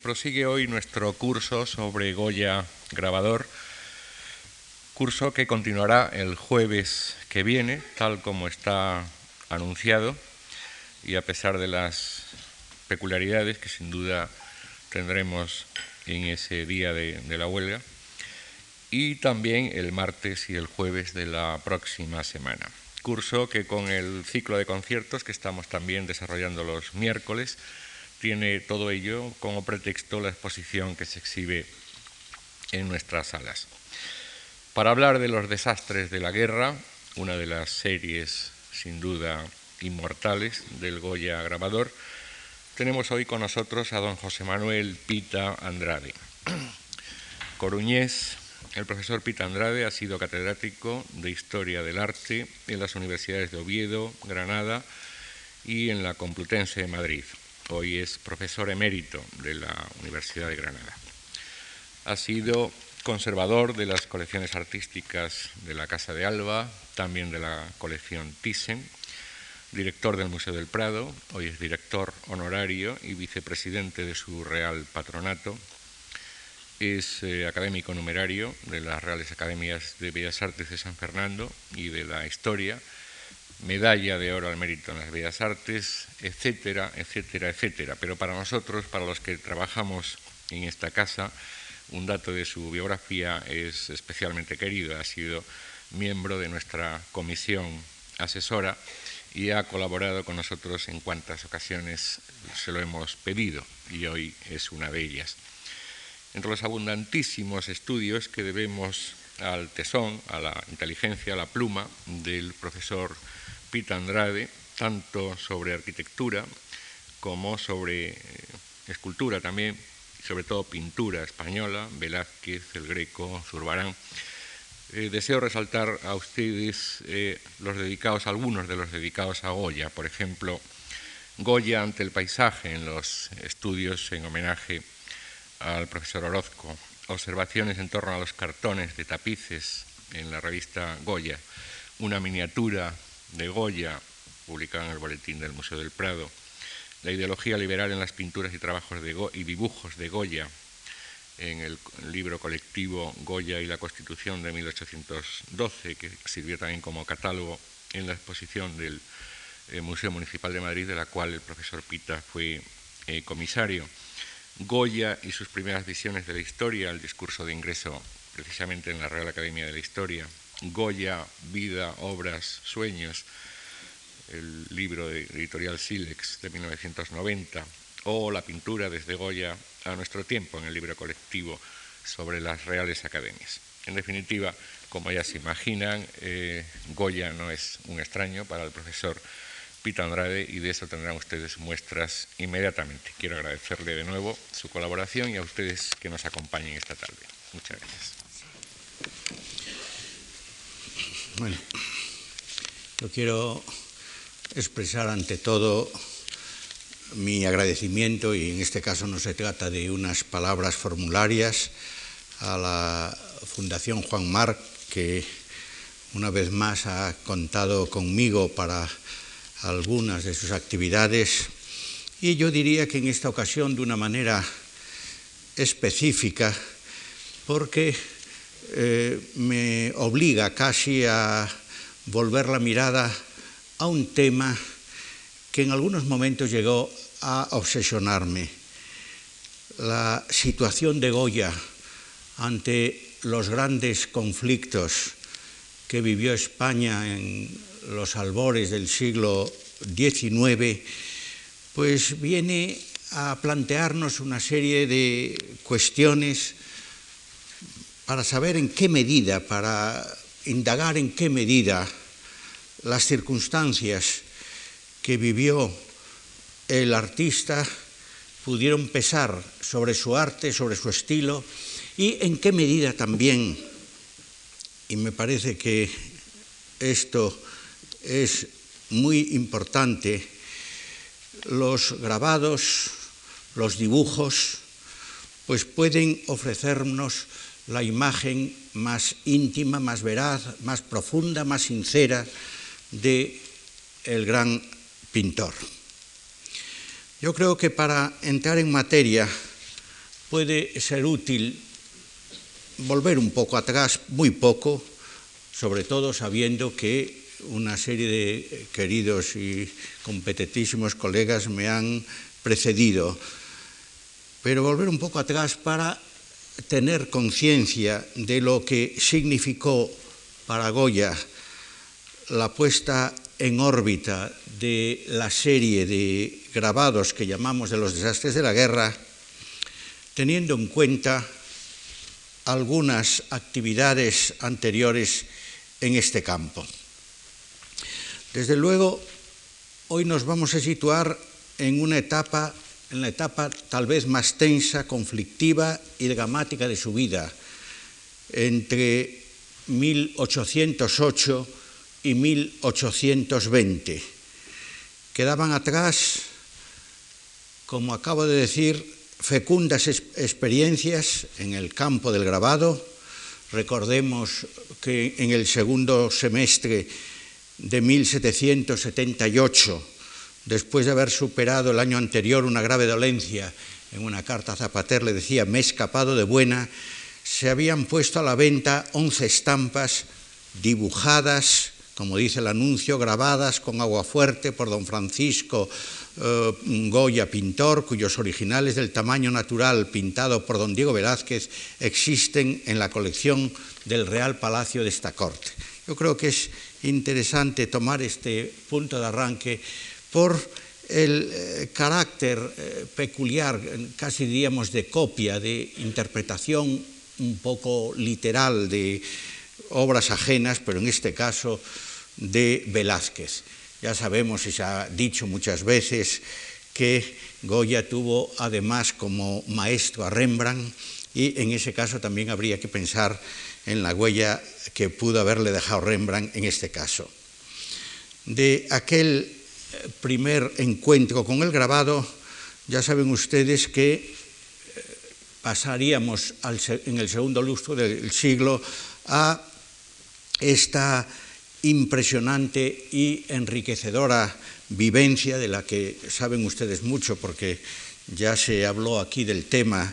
Prosigue hoy nuestro curso sobre Goya grabador, curso que continuará el jueves que viene, tal como está anunciado, y a pesar de las peculiaridades que sin duda tendremos en ese día de, la huelga, y también el martes y el jueves de la próxima semana. Curso que con el ciclo de conciertos que estamos también desarrollando los miércoles, tiene todo ello como pretexto la exposición que se exhibe en nuestras salas. Para hablar de los desastres de la guerra, una de las series sin duda inmortales del Goya grabador, tenemos hoy con nosotros a don José Manuel Pita Andrade. Coruñés, el profesor Pita Andrade ha sido catedrático de Historia del Arte en las universidades de Oviedo, Granada y en la Complutense de Madrid. Hoy es profesor emérito de la Universidad de Granada. Ha sido conservador de las colecciones artísticas de la Casa de Alba, también de la colección Thyssen, director del Museo del Prado, hoy es director honorario y vicepresidente de su Real Patronato. Es eh, académico numerario de las Reales Academias de Bellas Artes de San Fernando y de la Historia medalla de oro al mérito en las bellas artes, etcétera, etcétera, etcétera. Pero para nosotros, para los que trabajamos en esta casa, un dato de su biografía es especialmente querido. Ha sido miembro de nuestra comisión asesora y ha colaborado con nosotros en cuantas ocasiones se lo hemos pedido y hoy es una de ellas. Entre los abundantísimos estudios que debemos al tesón, a la inteligencia, a la pluma del profesor Pita Andrade, tanto sobre arquitectura como sobre eh, escultura también, sobre todo pintura española, Velázquez, el Greco, Zurbarán. Eh, deseo resaltar a ustedes eh, los dedicados, algunos de los dedicados a Goya, por ejemplo, Goya ante el paisaje en los estudios en homenaje al profesor Orozco, observaciones en torno a los cartones de tapices en la revista Goya, una miniatura de Goya, publicada en el Boletín del Museo del Prado, la ideología liberal en las pinturas y trabajos de y dibujos de Goya, en el libro colectivo Goya y la Constitución de 1812, que sirvió también como catálogo en la exposición del eh, Museo Municipal de Madrid, de la cual el profesor Pita fue eh, comisario. Goya y sus primeras visiones de la historia, el discurso de ingreso precisamente en la Real Academia de la Historia, Goya, Vida, Obras, Sueños, el libro de editorial Silex de 1990, o la pintura desde Goya a nuestro tiempo en el libro colectivo sobre las Reales Academias. En definitiva, como ya se imaginan, eh, Goya no es un extraño para el profesor Pita Andrade y de eso tendrán ustedes muestras inmediatamente. Quiero agradecerle de nuevo su colaboración y a ustedes que nos acompañen esta tarde. Muchas gracias. Bueno, yo quiero expresar ante todo mi agradecimiento, y en este caso no se trata de unas palabras formularias, a la Fundación Juan Marc, que una vez más ha contado conmigo para algunas de sus actividades, y yo diría que en esta ocasión de una manera específica, porque eh, me obliga casi a volver la mirada a un tema que en algunos momentos llegó a obsesionarme. La situación de Goya ante los grandes conflictos que vivió España en los albores del siglo XIX, pues viene a plantearnos una serie de cuestiones para saber en qué medida, para indagar en qué medida las circunstancias que vivió el artista pudieron pesar sobre su arte, sobre su estilo, y en qué medida también, y me parece que esto es muy importante, los grabados, los dibujos, pues pueden ofrecernos la imagen más íntima, más veraz, más profunda, más sincera de el gran pintor. Yo creo que para entrar en materia puede ser útil volver un poco atrás, muy poco, sobre todo sabiendo que una serie de queridos y competentísimos colegas me han precedido, pero volver un poco atrás para tener conciencia de lo que significó para Goya la puesta en órbita de la serie de grabados que llamamos de los desastres de la guerra, teniendo en cuenta algunas actividades anteriores en este campo. Desde luego, hoy nos vamos a situar en una etapa, en la etapa tal vez más tensa, conflictiva y dramática de su vida, entre 1808 y 1820. Quedaban atrás, como acabo de decir, fecundas experiencias en el campo del grabado. Recordemos que en el segundo semestre de 1778, después de haber superado el año anterior una grave dolencia, en una carta a Zapater le decía, me he escapado de buena, se habían puesto a la venta 11 estampas dibujadas, como dice el anuncio, grabadas con agua fuerte por don Francisco eh, Goya, pintor, cuyos originales del tamaño natural pintado por don Diego Velázquez existen en la colección del Real Palacio de esta corte. Yo creo que es interesante tomar este punto de arranque por el eh, carácter eh, peculiar, casi diríamos de copia, de interpretación un poco literal de obras ajenas, pero en este caso de Velázquez. Ya sabemos y se ha dicho muchas veces que Goya tuvo además como maestro a Rembrandt y en ese caso también habría que pensar en la huella que pudo haberle dejado Rembrandt en este caso. De aquel primer encuentro con el grabado, ya saben ustedes que eh, pasaríamos en el segundo lustro del siglo a esta impresionante y enriquecedora vivencia de la que saben ustedes mucho porque ya se habló aquí del tema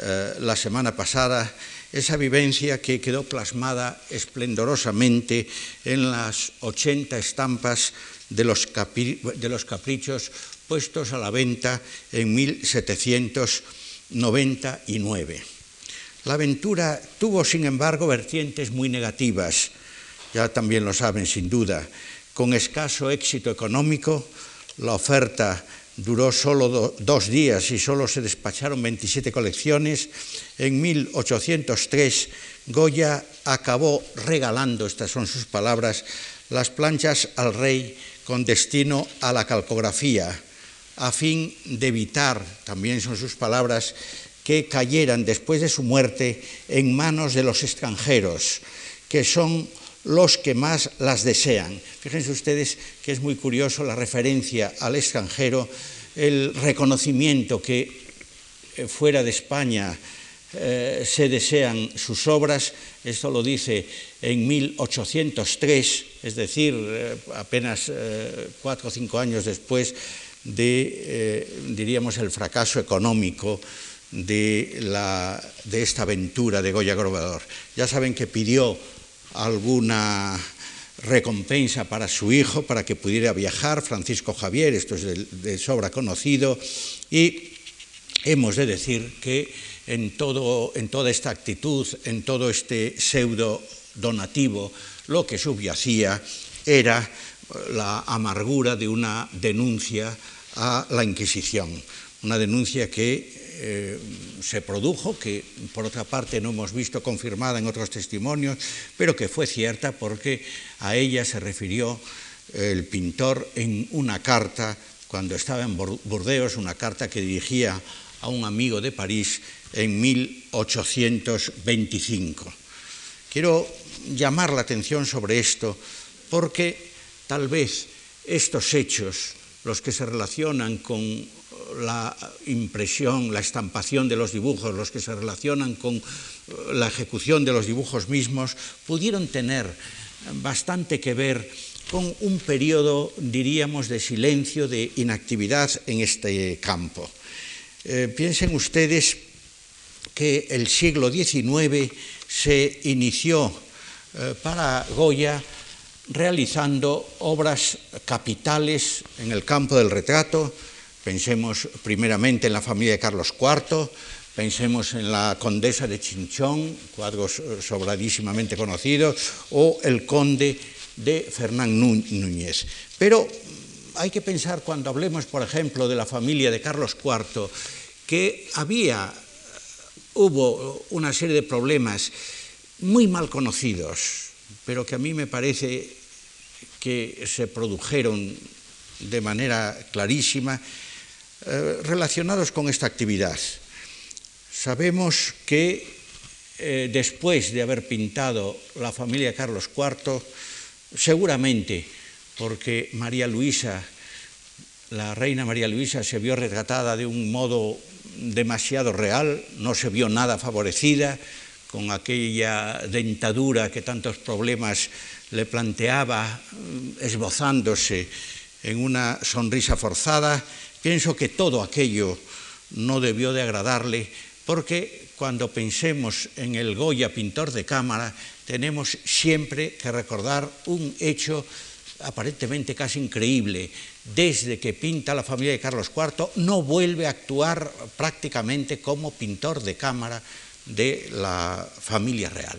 eh, la semana pasada esa vivencia que quedó plasmada esplendorosamente en las 80 estampas de los, de los caprichos puestos a la venta en 1799. La aventura tuvo, sin embargo, vertientes muy negativas, ya también lo saben sin duda. Con escaso éxito económico, la oferta duró solo dos días y solo se despacharon 27 colecciones. En 1803 Goya acabó regalando, estas son sus palabras, las planchas al rey con destino a la calcografía, a fin de evitar, también son sus palabras, que cayeran después de su muerte en manos de los extranjeros, que son los que más las desean. Fíjense ustedes que es muy curioso la referencia al extranjero, el reconocimiento que eh, fuera de España eh, se desean sus obras. Esto lo dice en 1803, es decir, eh, apenas cuatro o cinco años después de, diríamos, el fracaso económico de, de esta aventura de Goya Grobador. Ya saben que pidió alguna recompensa para su hijo, para que pudiera viajar, Francisco Javier, esto es de, sobra conocido, y hemos de decir que en, todo, en toda esta actitud, en todo este pseudo donativo, lo que subyacía era la amargura de una denuncia a la Inquisición, una denuncia que eh, se produjo, que por otra parte no hemos visto confirmada en otros testimonios, pero que fue cierta porque a ella se refirió el pintor en una carta cuando estaba en Burdeos, una carta que dirigía a un amigo de París en 1825. Quiero llamar la atención sobre esto porque tal vez estos hechos, los que se relacionan con la impresión, la estampación de los dibujos, los que se relacionan con la ejecución de los dibujos mismos, pudieron tener bastante que ver con un periodo, diríamos, de silencio, de inactividad en este campo. Eh, piensen ustedes que el siglo XIX se inició eh, para Goya realizando obras capitales en el campo del retrato. Pensemos primeramente en la familia de Carlos IV, pensemos en la condesa de Chinchón, cuadros sobradísimamente conocidos, o el conde de Fernán Núñez. Pero hay que pensar cuando hablemos, por ejemplo, de la familia de Carlos IV, que había, hubo una serie de problemas muy mal conocidos, pero que a mí me parece que se produjeron de manera clarísima, eh, relacionados con esta actividad. Sabemos que eh, después de haber pintado la familia Carlos IV, seguramente porque María Luisa, la reina María Luisa, se vio retratada de un modo demasiado real, no se vio nada favorecida con aquella dentadura que tantos problemas le planteaba, mm, esbozándose en una sonrisa forzada. Pienso que todo aquello no debió de agradarle, porque cuando pensemos en el Goya, pintor de cámara, tenemos siempre que recordar un hecho aparentemente casi increíble, desde que pinta la familia de Carlos IV, no vuelve a actuar prácticamente como pintor de cámara de la familia real.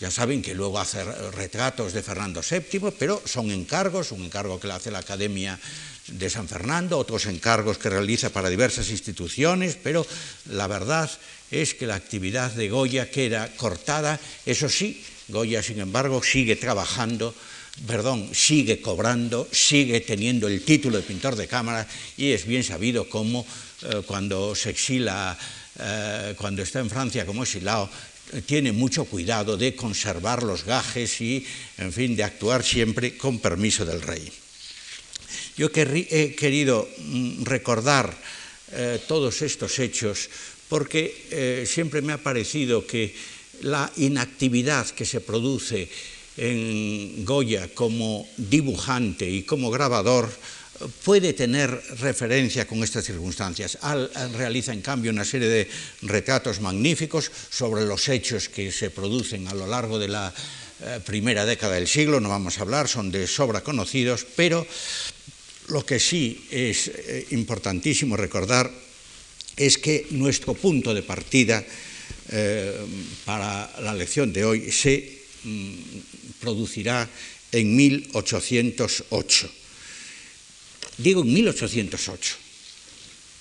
Ya saben que luego hace retratos de Fernando VII, pero son encargos, un encargo que le hace la Academia de San Fernando, otros encargos que realiza para diversas instituciones, pero la verdad es que la actividad de Goya queda cortada. Eso sí, Goya, sin embargo, sigue trabajando perdón, sigue cobrando, sigue teniendo el título de pintor de cámara y es bien sabido cómo eh, cuando se exila, eh, cuando está en Francia como exilado, tiene mucho cuidado de conservar los gajes y, en fin, de actuar siempre con permiso del rey. Yo he querido mm, recordar eh, todos estos hechos porque siempre me ha parecido que la inactividad que se produce en Goya como dibujante y como grabador puede tener referencia con estas circunstancias. Al, realiza, en cambio, una serie de retratos magníficos sobre los hechos que se producen a lo largo de la eh, primera década del siglo, no vamos a hablar, son de sobra conocidos, pero lo que sí es eh, importantísimo recordar es que nuestro punto de partida eh, para la lección de hoy se mm, producirá en 1808. Digo en 1808.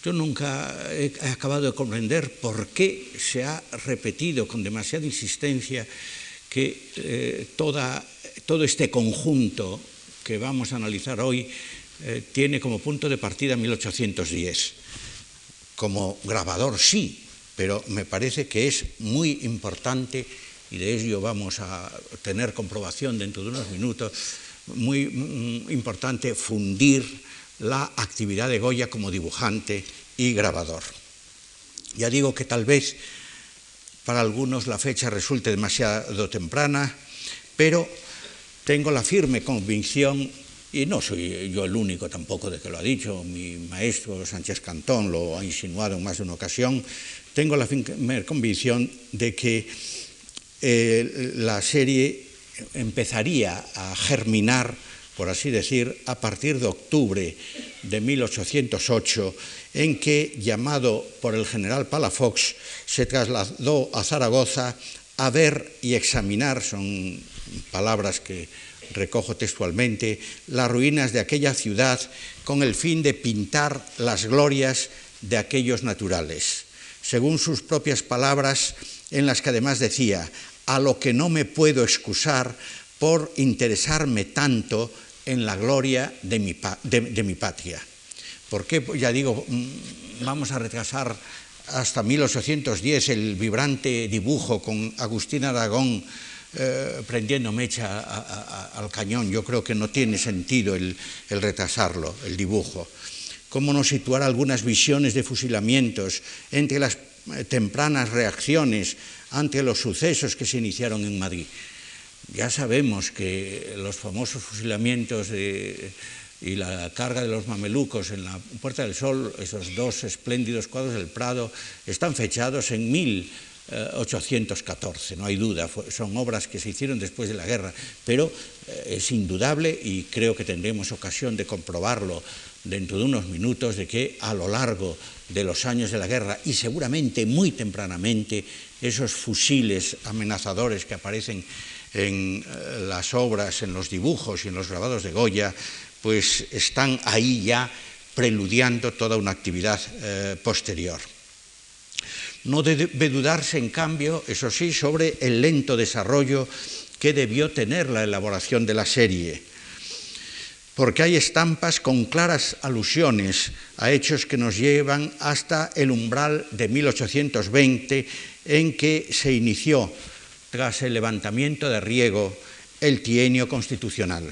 Yo nunca he acabado de comprender por qué se ha repetido con demasiada insistencia que eh, todo este conjunto que vamos a analizar hoy eh, tiene como punto de partida 1810. Como grabador sí, pero me parece que es muy importante, y de ello vamos a tener comprobación dentro de unos minutos, muy mm, importante fundir la actividad de Goya como dibujante y grabador. Ya digo que tal vez para algunos la fecha resulte demasiado temprana, pero tengo la firme convicción, y no soy yo el único tampoco de que lo ha dicho, mi maestro Sánchez Cantón lo ha insinuado en más de una ocasión, tengo la firme convicción de que eh, la serie empezaría a germinar, por así decir, a partir de octubre de 1808, en que, llamado por el general Palafox, se trasladó a Zaragoza a ver y examinar, son palabras que recojo textualmente, las ruinas de aquella ciudad con el fin de pintar las glorias de aquellos naturales según sus propias palabras, en las que además decía, a lo que no me puedo excusar por interesarme tanto en la gloria de mi, patria. ¿Por qué? Ya digo, mm, vamos a retrasar hasta 1810 el vibrante dibujo con Agustín Aragón eh, prendiendo mecha al cañón. Yo creo que no tiene sentido el retrasarlo, el dibujo cómo no situar algunas visiones de fusilamientos entre las eh, tempranas reacciones ante los sucesos que se iniciaron en Madrid. Ya sabemos que los famosos fusilamientos y la carga de los mamelucos en la Puerta del Sol, esos dos espléndidos cuadros del Prado, están fechados en 1814, no hay duda, son obras que se hicieron después de la guerra, pero eh, es indudable y creo que tendremos ocasión de comprobarlo dentro de unos minutos de que a lo largo de los años de la guerra y seguramente muy tempranamente esos fusiles amenazadores que aparecen en eh, las obras, en los dibujos y en los grabados de Goya, pues están ahí ya preludiando toda una actividad eh, posterior. No debe dudarse, en cambio, eso sí, sobre el lento desarrollo que debió tener la elaboración de la serie, porque hay estampas con claras alusiones a hechos que nos llevan hasta el umbral de 1820, en que se inició tras el levantamiento de Riego el trienio constitucional.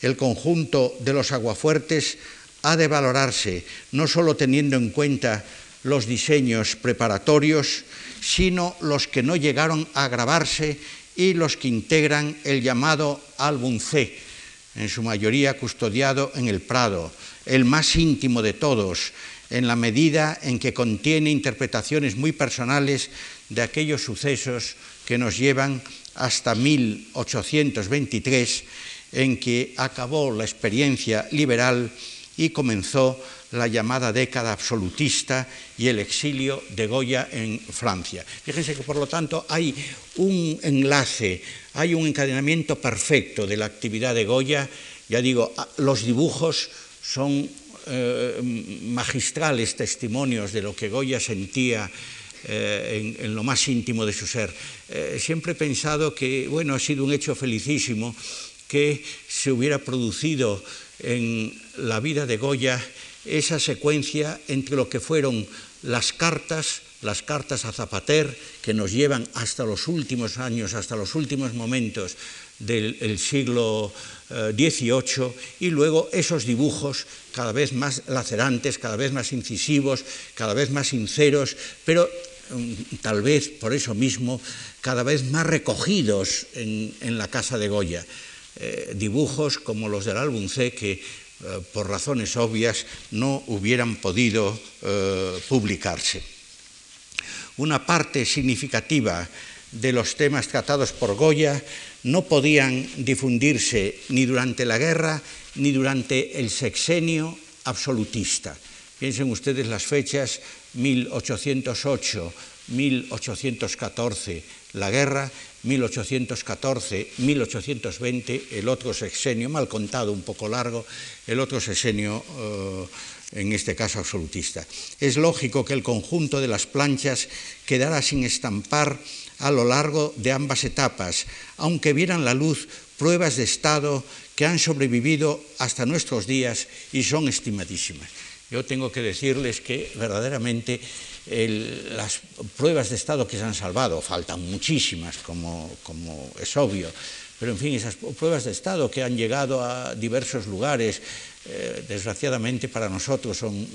El conjunto de los aguafuertes ha de valorarse no solo teniendo en cuenta los diseños preparatorios, sino los que no llegaron a grabarse y los que integran el llamado álbum C, en su mayoría custodiado en el Prado, el más íntimo de todos, en la medida en que contiene interpretaciones muy personales de aquellos sucesos que nos llevan hasta 1823, en que acabó la experiencia liberal y comenzó la llamada década absolutista y el exilio de Goya en Francia. Fíjense que, por lo tanto, hay un enlace, hay un encadenamiento perfecto de la actividad de Goya. Ya digo, los dibujos son eh, magistrales testimonios de lo que Goya sentía eh, en, lo más íntimo de su ser. Eh, siempre he pensado que, bueno, ha sido un hecho felicísimo que se hubiera producido en la vida de Goya esa secuencia entre lo que fueron las cartas, las cartas a Zapater, que nos llevan hasta los últimos años, hasta los últimos momentos del siglo XVIII, eh, y luego esos dibujos cada vez más lacerantes, cada vez más incisivos, cada vez más sinceros, pero tal vez por eso mismo cada vez más recogidos en, la casa de Goya. Eh, dibujos como los del álbum C que eh, por razones obvias no hubieran podido publicarse. Una parte significativa de los temas tratados por Goya no podían difundirse ni durante la guerra ni durante el sexenio absolutista. Piensen ustedes las fechas 1808, 1814, la guerra, 1814, 1820, el otro sexenio, mal contado, un poco largo, el otro sexenio, eh, en este caso absolutista. Es lógico que el conjunto de las planchas quedara sin estampar a lo largo de ambas etapas, aunque vieran la luz pruebas de Estado que han sobrevivido hasta nuestros días y son estimadísimas. Yo tengo que decirles que verdaderamente las pruebas de Estado que se han salvado, faltan muchísimas, como, es obvio, pero en fin, esas pruebas de Estado que han llegado a diversos lugares, eh, desgraciadamente para nosotros son,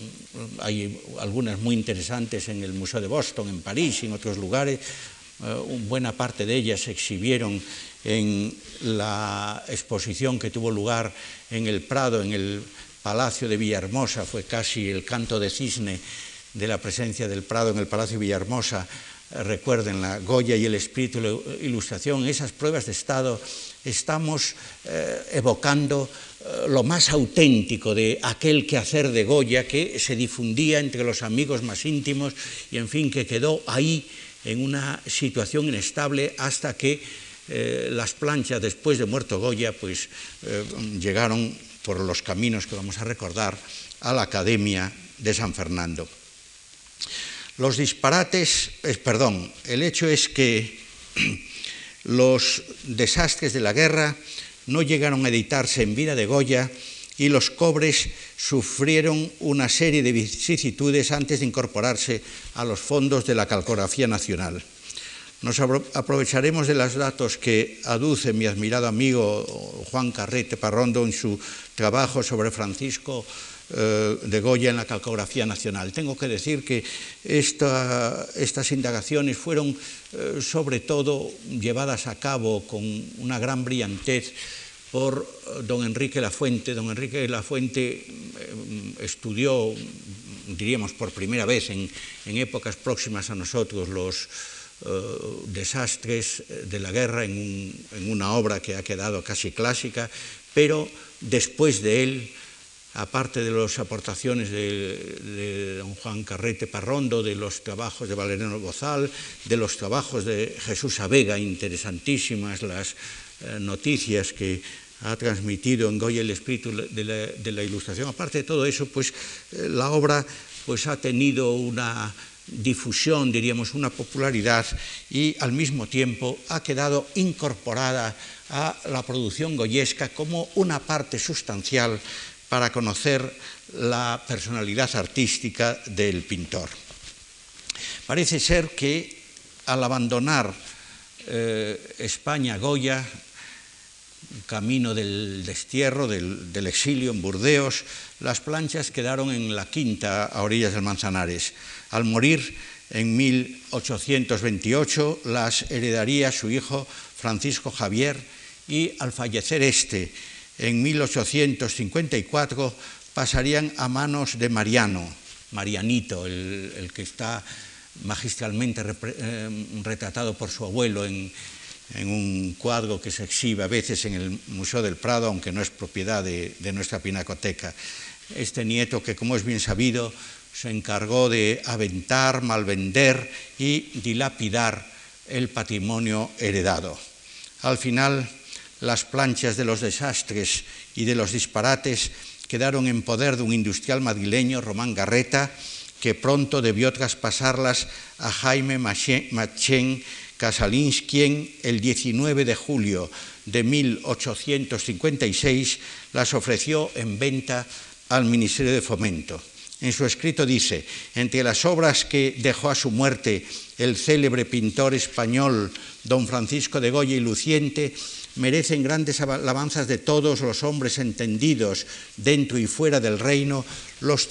hay algunas muy interesantes en el Museo de Boston, en París y en otros lugares, eh, buena parte de ellas se exhibieron en la exposición que tuvo lugar en el Prado, en el Palacio de Villahermosa, fue casi el canto de cisne de la presencia del Prado en el Palacio de Villahermosa. Eh, recuerden la Goya y el espíritu de la ilustración, esas pruebas de Estado, estamos eh, evocando lo más auténtico de aquel quehacer de Goya que se difundía entre los amigos más íntimos y, en fin, que quedó ahí en una situación inestable hasta que eh, las planchas, después de muerto Goya, pues eh, llegaron por los caminos que vamos a recordar a la Academia de San Fernando. Los disparates, perdón, el hecho es que los desastres de la guerra no llegaron a editarse en vida de Goya y los cobres sufrieron una serie de vicisitudes antes de incorporarse a los fondos de la calcografía nacional. Nos aprovecharemos de los datos que aduce mi admirado amigo Juan Carrete Parrondo en su trabajo sobre Francisco eh, de Goya en la calcografía nacional. Tengo que decir que estas indagaciones fueron eh, sobre todo llevadas a cabo con una gran brillantez por don Enrique Lafuente. Don Enrique Lafuente estudió, diríamos por primera vez en, en épocas próximas a nosotros, los desastres de la guerra en, un, en una obra que ha quedado casi clásica, pero después de él aparte de las aportaciones de, don Juan Carrete Parrondo, de los trabajos de Valeriano Bozal, de los trabajos de Jesús Avega, interesantísimas las eh, noticias que ha transmitido en Goya el espíritu de la, ilustración. Aparte de todo eso, pues eh, la obra pues, ha tenido una difusión, diríamos, una popularidad y al mismo tiempo ha quedado incorporada a la producción goyesca como una parte sustancial para conocer la personalidad artística del pintor. Parece ser que al abandonar eh, España Goya, camino del destierro, del, del, exilio en Burdeos, las planchas quedaron en la quinta a orillas del Manzanares. Al morir en 1828 las heredaría su hijo Francisco Javier y al fallecer este en 1854 pasarían a manos de Mariano, Marianito, el, que está magistralmente eh, retratado por su abuelo en, un cuadro que se exhibe a veces en el Museo del Prado, aunque no es propiedad de nuestra pinacoteca. Este nieto que, como es bien sabido, se encargó de aventar, malvender y dilapidar el patrimonio heredado. Al final, las planchas de los desastres y de los disparates quedaron en poder de un industrial madrileño, Román Garreta, que pronto debió traspasarlas a Jaime Machen Casalins, quien el 19 de julio de 1856 las ofreció en venta al Ministerio de Fomento. En su escrito dice, entre las obras que dejó a su muerte el célebre pintor español don Francisco de Goya y Luciente, merecen grandes alabanzas de todos los hombres entendidos dentro y fuera del reino, los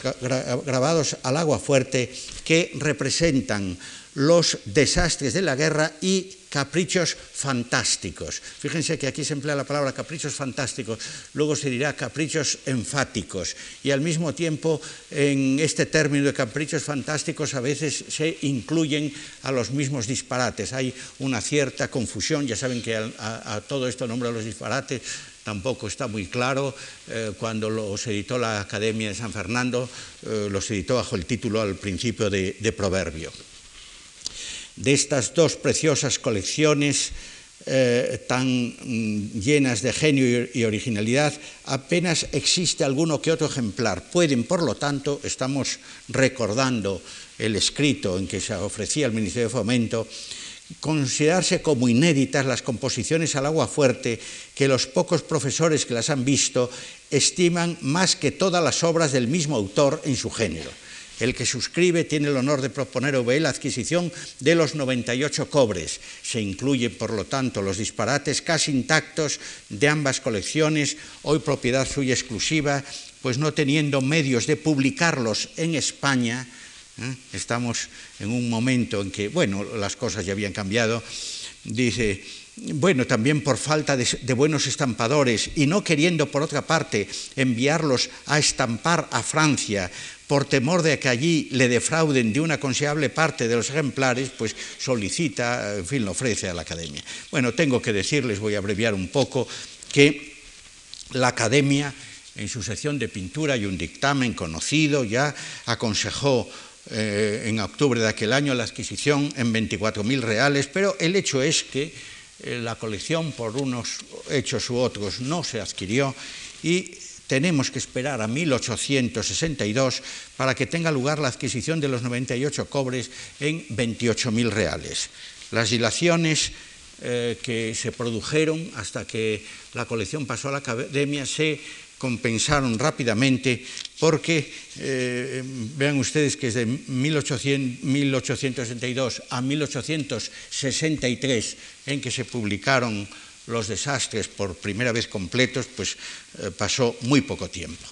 grabados al agua fuerte que representan los desastres de la guerra y caprichos fantásticos. Fíjense que aquí se emplea la palabra caprichos fantásticos, luego se dirá caprichos enfáticos y al mismo tiempo en este término de caprichos fantásticos a veces se incluyen a los mismos disparates. Hay una cierta confusión, ya saben que a, todo esto nombra los disparates tampoco está muy claro. Eh, cuando los editó la Academia de San Fernando, eh, los editó bajo el título al principio de Proverbio de estas dos preciosas colecciones eh, tan mm, llenas de genio y, originalidad, apenas existe alguno que otro ejemplar. Pueden, por lo tanto, estamos recordando el escrito en que se ofrecía el Ministerio de Fomento, considerarse como inéditas las composiciones al agua fuerte que los pocos profesores que las han visto estiman más que todas las obras del mismo autor en su género. El que suscribe tiene el honor de proponer OBE la adquisición de los 98 cobres. Se incluyen, por lo tanto, los disparates casi intactos de ambas colecciones, hoy propiedad suya exclusiva, pues no teniendo medios de publicarlos en España, ¿eh? estamos en un momento en que, bueno, las cosas ya habían cambiado, dice, bueno, también por falta de, de, buenos estampadores y no queriendo, por otra parte, enviarlos a estampar a Francia por temor de que allí le defrauden de una considerable parte de los ejemplares, pues solicita, en fin, lo ofrece a la Academia. Bueno, tengo que decirles, voy a abreviar un poco, que la Academia, en su sección de pintura y un dictamen conocido, ya aconsejó eh, en octubre de aquel año la adquisición en 24.000 reales, pero el hecho es que eh, la colección, por unos hechos u otros, no se adquirió y tenemos que esperar a 1862 para que tenga lugar la adquisición de los 98 cobres en 28.000 reales. Las dilaciones eh, que se produjeron hasta que la colección pasó a la academia se compensaron rápidamente porque, eh, vean ustedes que desde 1862 a 1863, en que se publicaron los desastres por primera vez completos, pues eh, pasó muy poco tiempo.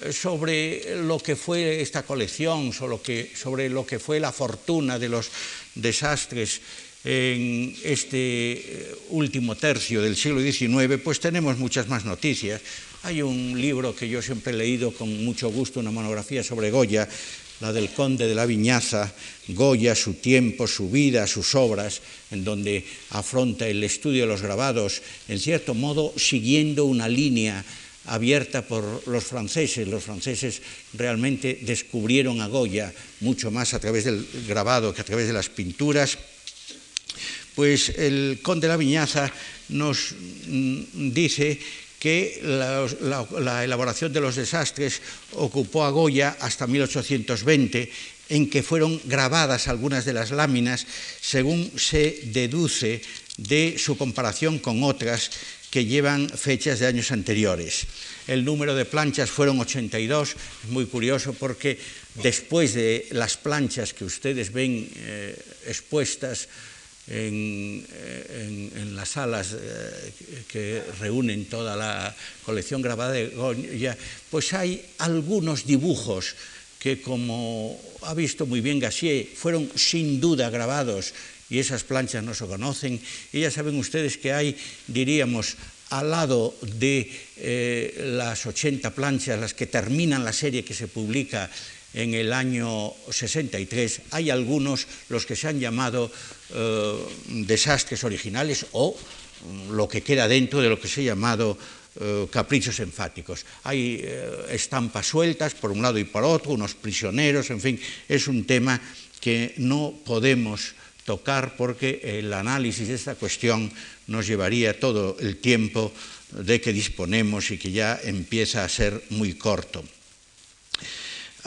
Eh, sobre lo que fue esta colección, sobre lo, que, sobre lo que fue la fortuna de los desastres en este último tercio del siglo XIX, pues tenemos muchas más noticias. Hay un libro que yo siempre he leído con mucho gusto, una monografía sobre Goya, la del conde de la Viñaza, Goya, su tiempo, su vida, sus obras, en donde afronta el estudio de los grabados, en cierto modo siguiendo una línea abierta por los franceses. Los franceses realmente descubrieron a Goya mucho más a través del grabado que a través de las pinturas. Pues el conde de la Viñaza nos mm, dice que la, la, elaboración de los desastres ocupó a Goya hasta 1820, en que fueron grabadas algunas de las láminas, según se deduce de su comparación con otras que llevan fechas de años anteriores. El número de planchas fueron 82, es muy curioso porque después de las planchas que ustedes ven eh, expuestas en, las salas eh, que reúnen toda la colección grabada de Goya, pues hay algunos dibujos que, como ha visto muy bien Gassier, fueron sin duda grabados y esas planchas no se conocen. Y ya saben ustedes que hay, diríamos, al lado de eh, las 80 planchas, las que terminan la serie que se publica en el año 63, hay algunos, los que se han llamado eh, desastres originales o mm, lo que queda dentro de lo que se ha llamado eh, caprichos enfáticos. Hay estampas sueltas por un lado y por otro, unos prisioneros, en fin, es un tema que no podemos tocar porque el análisis de esta cuestión nos llevaría todo el tiempo de que disponemos y que ya empieza a ser muy corto.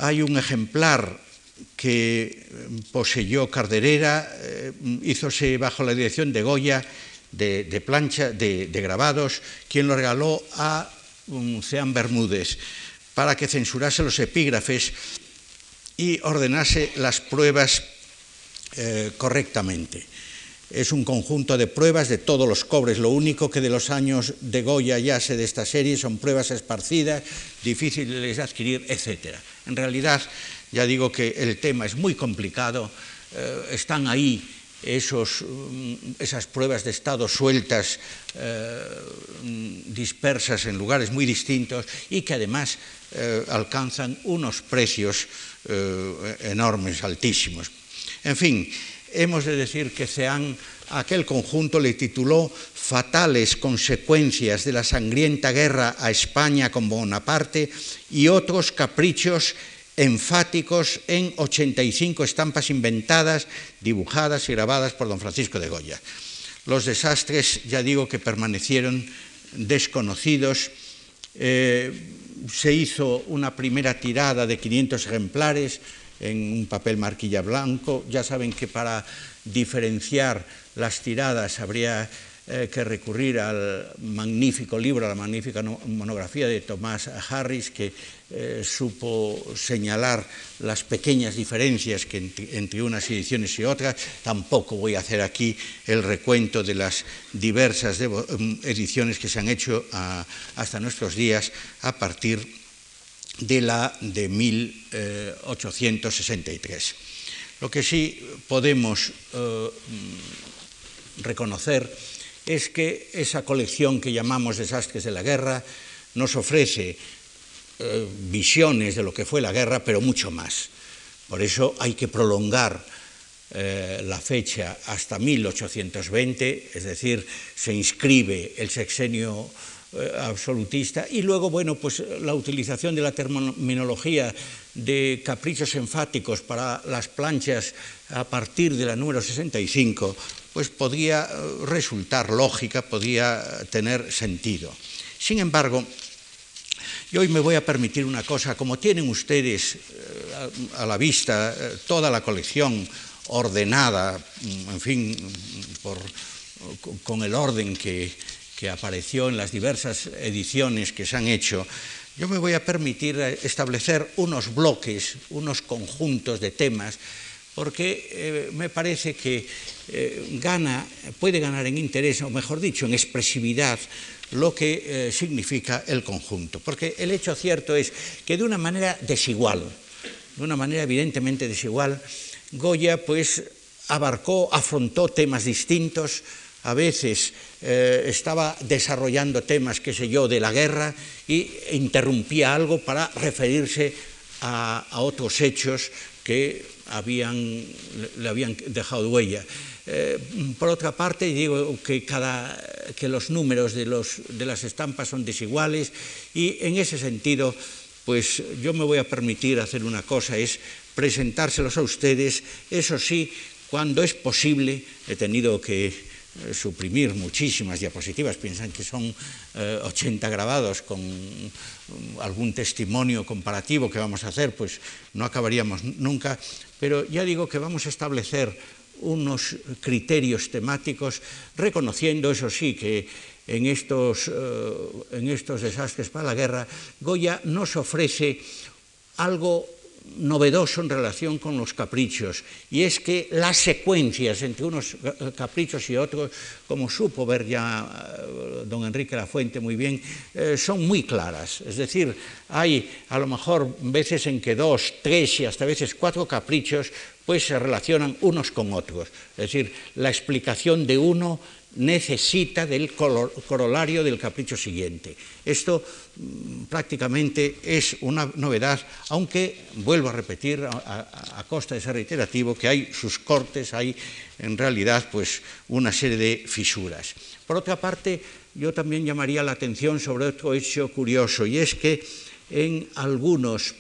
Hay un ejemplar que poseyó Carderera, eh, hízose bajo la dirección de Goya, de, plancha, de, grabados, quien lo regaló a um, Ceán Bermúdez para que censurase los epígrafes y ordenase las pruebas eh, correctamente. Es un conjunto de pruebas de todos los cobres. Lo único que de los años de Goya ya sé de esta serie son pruebas esparcidas, difíciles de adquirir, etc. En realidad, ya digo que el tema es muy complicado. Eh, están ahí esos, mm, esas pruebas de estado sueltas, eh, dispersas en lugares muy distintos y que además alcanzan unos precios enormes, altísimos. En fin, hemos de decir que Ceán aquel conjunto le tituló Fatales consecuencias de la sangrienta guerra a España con Bonaparte y otros caprichos enfáticos en 85 estampas inventadas, dibujadas y grabadas por don Francisco de Goya. Los desastres, ya digo que permanecieron desconocidos. Eh, se hizo una primera tirada de 500 ejemplares, en un papel marquilla blanco. Ya saben que para diferenciar las tiradas habría eh, que recurrir al magnífico libro, a la magnífica monografía de Tomás Harris, que eh, supo señalar las pequeñas diferencias que entre, unas ediciones y otras. Tampoco voy a hacer aquí el recuento de las diversas mm, ediciones que se han hecho hasta nuestros días a partir de de la de 1863. Lo que sí podemos eh, reconocer es que esa colección que llamamos Desastres de la Guerra nos ofrece eh, visiones de lo que fue la guerra, pero mucho más. Por eso hay que prolongar eh, la fecha hasta 1820, es decir, se inscribe el sexenio absolutista. Y luego, bueno, pues la utilización de la terminología de caprichos enfáticos para las planchas a partir de la número 65, pues podría eh, resultar lógica, podría tener sentido. Sin embargo, hoy me voy a permitir una cosa, como tienen ustedes eh, a la vista toda la colección ordenada, mm, en fin, por, con el orden que, que apareció en las diversas ediciones que se han hecho, yo me voy a permitir establecer unos bloques, unos conjuntos de temas, porque eh, me parece que eh, gana, puede ganar en interés, o mejor dicho, en expresividad, lo que eh, significa el conjunto. Porque el hecho cierto es que de una manera desigual, de una manera evidentemente desigual, Goya pues abarcó, afrontó temas distintos, a veces eh, estaba desarrollando temas, qué sé yo, de la guerra y interrumpía algo para referirse a, otros hechos que le habían dejado huella. Eh, por otra parte, digo que, los números de, de las estampas son desiguales y en ese sentido, pues yo me voy a permitir hacer una cosa, es presentárselos a ustedes, eso sí, cuando es posible, he tenido que Eh, suprimir muchísimas diapositivas, piensan que son eh, 80 grabados con mm, algún testimonio comparativo que vamos a hacer, pues no acabaríamos nunca, pero ya digo que vamos a establecer unos criterios temáticos, reconociendo, eso sí, que en estos, eh, en estos desastres para la guerra, Goya nos ofrece algo novedoso en relación con los caprichos, y es que las secuencias entre unos caprichos y otros, como supo ver ya eh, don Enrique Lafuente muy bien, eh, son muy claras. Es decir, hay a lo mejor veces en que dos, tres y hasta veces cuatro caprichos pues se relacionan unos con otros. Es decir, la explicación de uno necesita del corolario del capricho siguiente. Esto mm, prácticamente es una novedad, aunque vuelvo a repetir a, costa de ser reiterativo que hay sus cortes, hay en realidad pues una serie de fisuras. Por otra parte, yo también llamaría la atención sobre otro hecho curioso y es que en algunos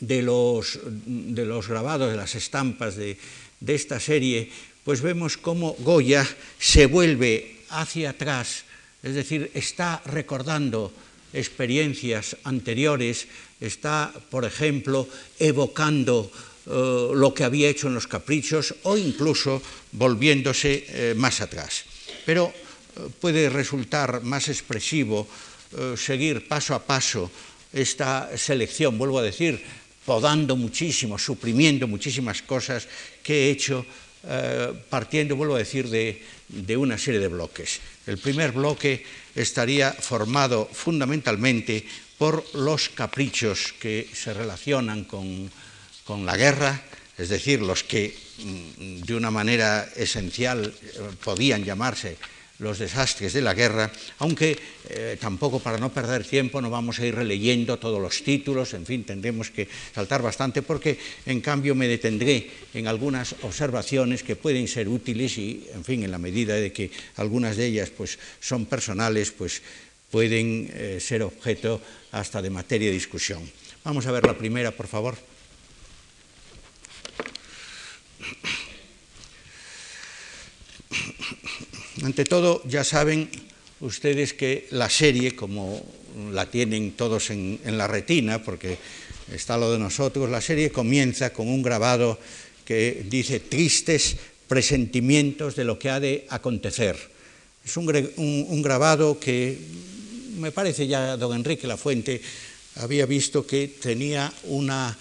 de los, de los grabados, de las estampas de, de esta serie, pues vemos cómo Goya se vuelve hacia atrás, es decir, está recordando experiencias anteriores, está, por ejemplo, evocando eh, lo que había hecho en los caprichos o incluso volviéndose eh, más atrás. Pero eh, puede resultar más expresivo seguir paso a paso esta selección, vuelvo a decir, podando muchísimo, suprimiendo muchísimas cosas que he hecho eh, partiendo, vuelvo a decir, de, una serie de bloques. El primer bloque estaría formado fundamentalmente por los caprichos que se relacionan con, con la guerra, es decir, los que mm, de una manera esencial eh, podían llamarse los desastres de la guerra, aunque eh, tampoco para no perder tiempo no vamos a ir releyendo todos los títulos, en fin, tendremos que saltar bastante porque en cambio me detendré en algunas observaciones que pueden ser útiles y, en fin, en la medida de que algunas de ellas pues, son personales, pues pueden eh, ser objeto hasta de materia de discusión. Vamos a ver la primera, por favor. Ante todo, ya saben ustedes que la serie, como la tienen todos en, la retina, porque está lo de nosotros, la serie comienza con un grabado que dice tristes presentimientos de lo que ha de acontecer. Es un, un grabado que me parece ya don Enrique Lafuente había visto que tenía una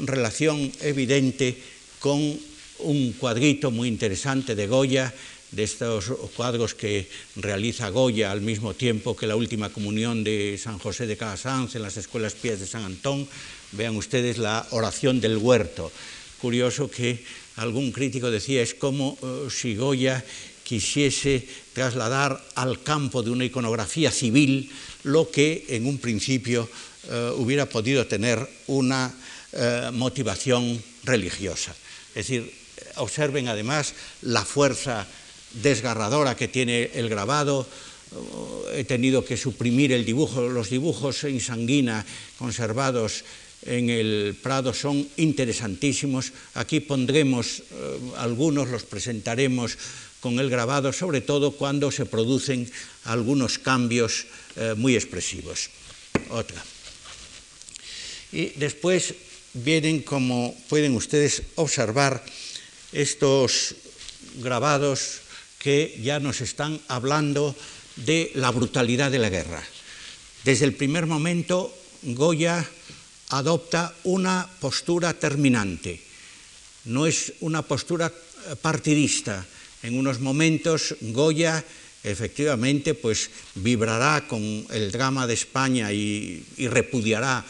relación evidente con un cuadrito muy interesante de Goya de estos cuadros que realiza Goya al mismo tiempo que la última comunión de San José de Calasanz en las escuelas pías de San Antón. Vean ustedes la oración del huerto. Curioso que algún crítico decía es como eh, si Goya quisiese trasladar al campo de una iconografía civil lo que en un principio eh, hubiera podido tener una eh, motivación religiosa. Es decir, observen además la fuerza desgarradora que tiene el grabado. He tenido que suprimir el dibujo. Los dibujos en sanguina conservados en el Prado son interesantísimos. Aquí pondremos eh, algunos, los presentaremos con el grabado, sobre todo cuando se producen algunos cambios eh, muy expresivos. Otra. Y después vienen, como pueden ustedes observar, estos grabados que ya nos están hablando de la brutalidad de la guerra. Desde el primer momento, Goya adopta una postura terminante, no es una postura partidista. En unos momentos, Goya efectivamente pues vibrará con el drama de España y, repudiará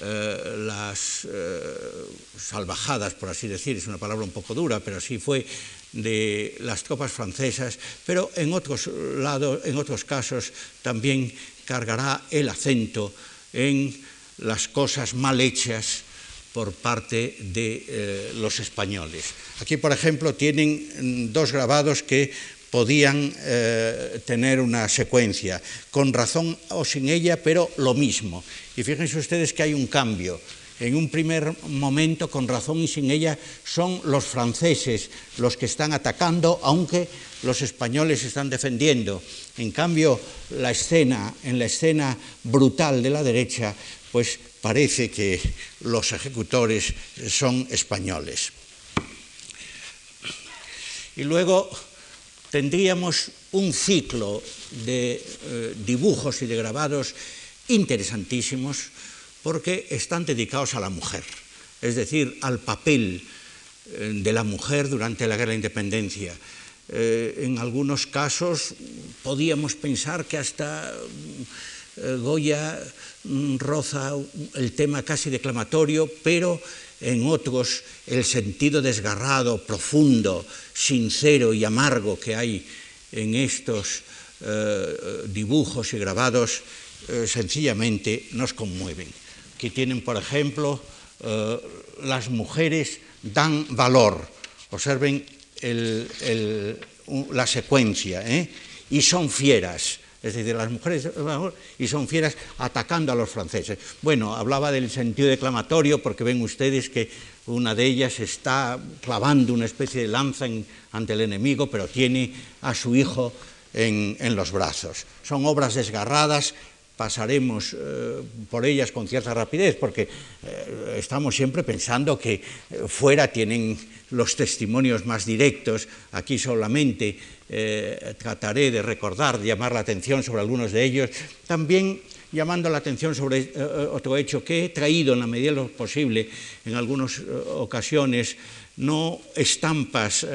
eh, las salvajadas, por así decir, es una palabra un poco dura, pero así fue, de las tropas francesas, pero en otros, lados, en otros casos también cargará el acento en las cosas mal hechas por parte de los españoles. Aquí, por ejemplo, tienen dos grabados que podían eh, tener una secuencia, con razón o sin ella, pero lo mismo. Y fíjense ustedes que hay un cambio. En un primer momento, con razón y sin ella, son los franceses los que están atacando, aunque los españoles están defendiendo. En cambio, la escena, en la escena brutal de la derecha, pues parece que los ejecutores son españoles. Y luego tendríamos un ciclo de eh, dibujos y de grabados interesantísimos porque están dedicados a la mujer, es decir, al papel eh, de la mujer durante la Guerra de Independencia. Eh, en algunos casos podíamos pensar que hasta Goya mm, roza el tema casi declamatorio, pero en otros el sentido desgarrado, profundo, sincero y amargo que hay en estos eh, dibujos y grabados, eh, sencillamente nos conmueven. Que tienen, por ejemplo, eh, las mujeres dan valor, observen la secuencia, y son fieras es decir, las mujeres y son fieras atacando a los franceses. Bueno, hablaba del sentido declamatorio porque ven ustedes que una de ellas está clavando una especie de lanza ante el enemigo, pero tiene a su hijo en, los brazos. Son obras desgarradas, pasaremos eh, por ellas con cierta rapidez, porque eh, estamos siempre pensando que eh, fuera tienen los testimonios más directos, aquí solamente trataré de recordar, de llamar la atención sobre algunos de ellos, también llamando la atención sobre otro hecho que he traído en la medida de lo posible en algunas ocasiones, no estampas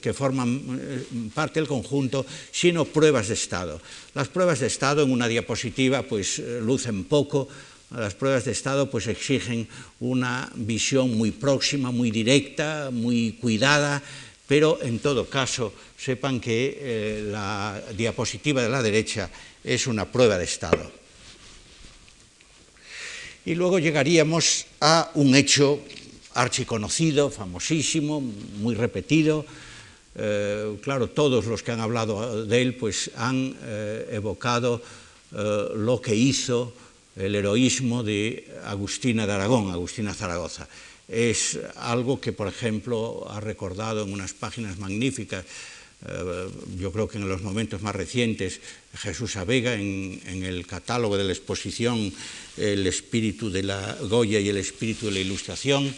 que forman parte del conjunto, sino pruebas de estado. Las pruebas de estado en una diapositiva pues lucen poco, las pruebas de estado pues exigen una visión muy próxima, muy directa, muy cuidada, pero en todo caso sepan que eh, la diapositiva de la derecha es una prueba de estado. Y luego llegaríamos a un hecho archiconocido, famosísimo, muy repetido. Eh, claro, todos los que han hablado de él pues han eh, evocado lo que hizo el heroísmo de Agustina de Aragón, Agustina Zaragoza es algo que, por ejemplo, ha recordado en unas páginas magníficas, eh, yo creo que en los momentos más recientes, Jesús Avega, en, en, el catálogo de la exposición El espíritu de la Goya y el espíritu de la ilustración,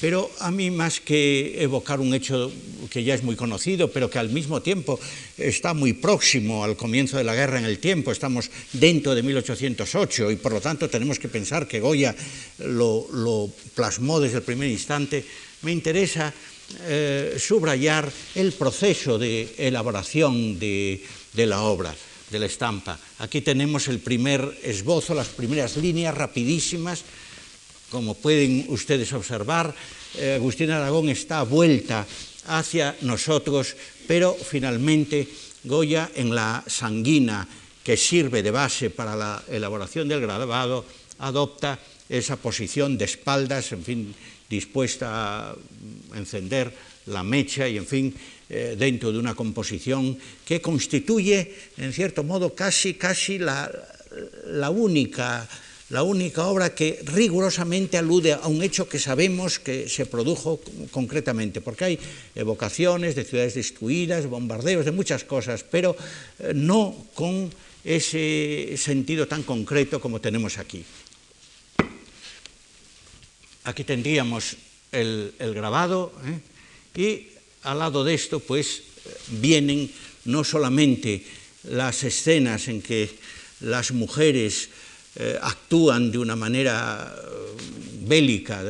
pero a mí más que evocar un hecho que ya es muy conocido, pero que al mismo tiempo está muy próximo al comienzo de la guerra en el tiempo, estamos dentro de 1808 y por lo tanto tenemos que pensar que Goya lo, plasmó desde el primer instante, me interesa eh, subrayar el proceso de elaboración de, la obra de la estampa. Aquí tenemos el primer esbozo, las primeras líneas rapidísimas, como pueden ustedes observar, eh, Agustín Aragón está vuelta hacia nosotros, pero finalmente Goya en la sanguina que sirve de base para la elaboración del grabado adopta esa posición de espaldas, en fin, dispuesta a encender la mecha y, en fin, eh, dentro de una composición que constituye, en cierto modo, casi, casi la, la única la única obra que rigurosamente alude a un hecho que sabemos que se produjo concretamente, porque hay evocaciones de ciudades destruidas, bombardeos, de muchas cosas, pero eh, no con ese sentido tan concreto como tenemos aquí. Aquí tendríamos el, grabado ¿eh? y al lado de esto pues vienen no solamente las escenas en que las mujeres eh, actúan de una manera eh, bélica,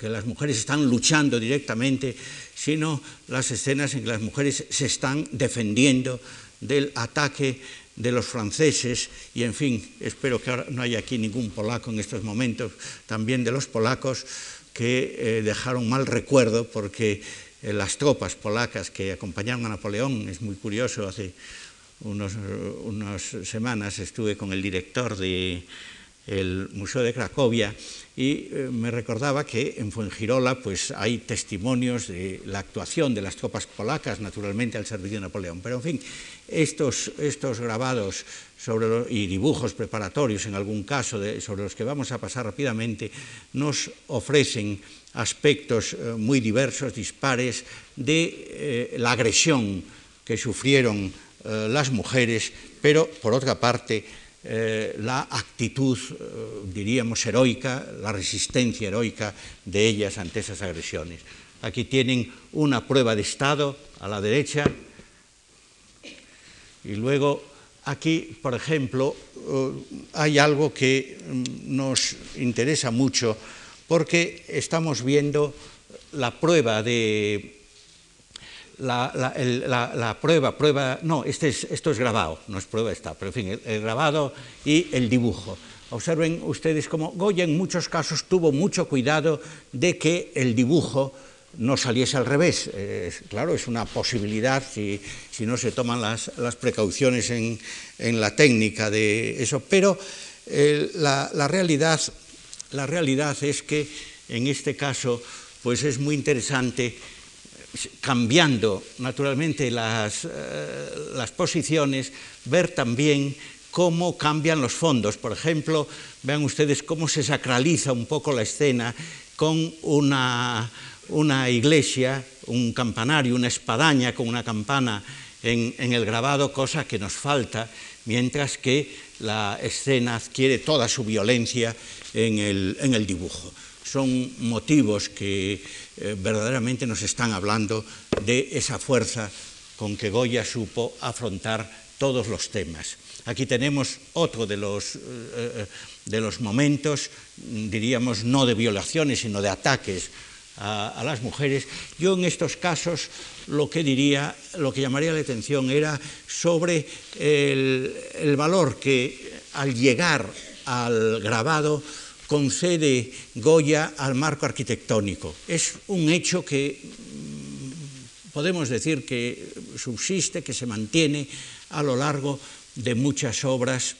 que las mujeres están luchando directamente, sino las escenas en que las mujeres se están defendiendo del ataque de los franceses y, en fin, espero que no haya aquí ningún polaco en estos momentos, también de los polacos que eh, dejaron mal recuerdo porque eh, las tropas polacas que acompañaron a Napoleón, es muy curioso, hace unos, unas semanas estuve con el director del Museo de Cracovia y eh, me recordaba que en Fuengirola pues, hay testimonios de la actuación de las tropas polacas, naturalmente al servicio de Napoleón. Pero en fin, estos, estos grabados y dibujos preparatorios, en algún caso, sobre los que vamos a pasar rápidamente, nos ofrecen aspectos eh, muy diversos, dispares, de eh, la agresión que sufrieron las mujeres, pero por otra parte, eh, la actitud, eh, diríamos, heroica, la resistencia heroica de ellas ante esas agresiones. Aquí tienen una prueba de Estado a la derecha y luego aquí, por ejemplo, eh, hay algo que mm, nos interesa mucho porque estamos viendo la prueba de la, prueba, prueba, no, este es, esto es grabado, no es prueba está, pero en fin, el, grabado y el dibujo. Observen ustedes cómo Goya en muchos casos tuvo mucho cuidado de que el dibujo no saliese al revés. claro, es una posibilidad si, no se toman las, precauciones en, la técnica de eso, pero eh, la, realidad, la realidad es que en este caso pues es muy interesante cambiando naturalmente las, eh, las posiciones, ver también cómo cambian los fondos. Por ejemplo, vean ustedes cómo se sacraliza un poco la escena con una, una iglesia, un campanario, una espadaña con una campana en, el grabado, cosa que nos falta, mientras que la escena adquiere toda su violencia en el, en el dibujo. Son motivos que eh, verdaderamente nos están hablando de esa fuerza con que Goya supo afrontar todos los temas. Aquí tenemos otro de los, eh, eh, de los momentos, diríamos, no de violaciones, sino de ataques a, las mujeres. Yo en estos casos lo que diría, lo que llamaría la atención era sobre el valor que al llegar al grabado concede Goya al marco arquitectónico. Es un hecho que mm, podemos decir que subsiste, que se mantiene a lo largo de muchas obras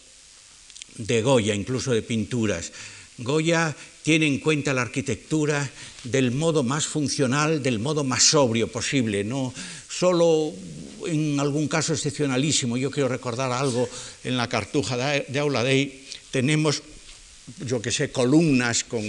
de Goya, incluso de pinturas. Goya tiene en cuenta la arquitectura del modo más funcional, del modo más sobrio posible, no solo en algún caso excepcionalísimo. Yo quiero recordar algo en la cartuja de Aula Dei, tenemos yo que sé, columnas con,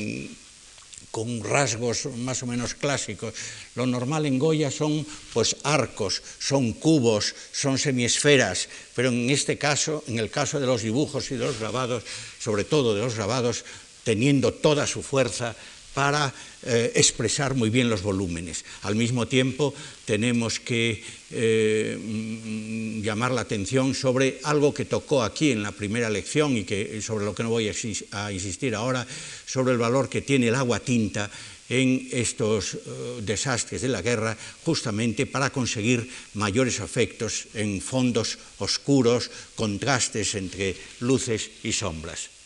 con rasgos más o menos clásicos. Lo normal en Goya son pues arcos, son cubos, son semiesferas, pero en este caso, en el caso de los dibujos y de los grabados, sobre todo de los grabados, teniendo toda su fuerza para eh, expresar muy bien los volúmenes. Al mismo tiempo, tenemos que eh, llamar la atención sobre algo que tocó aquí en la primera lección y que, sobre lo que no voy a, insistir ahora, sobre el valor que tiene el agua tinta en estos eh, desastres de la guerra, justamente para conseguir mayores efectos en fondos oscuros, contrastes entre luces y sombras.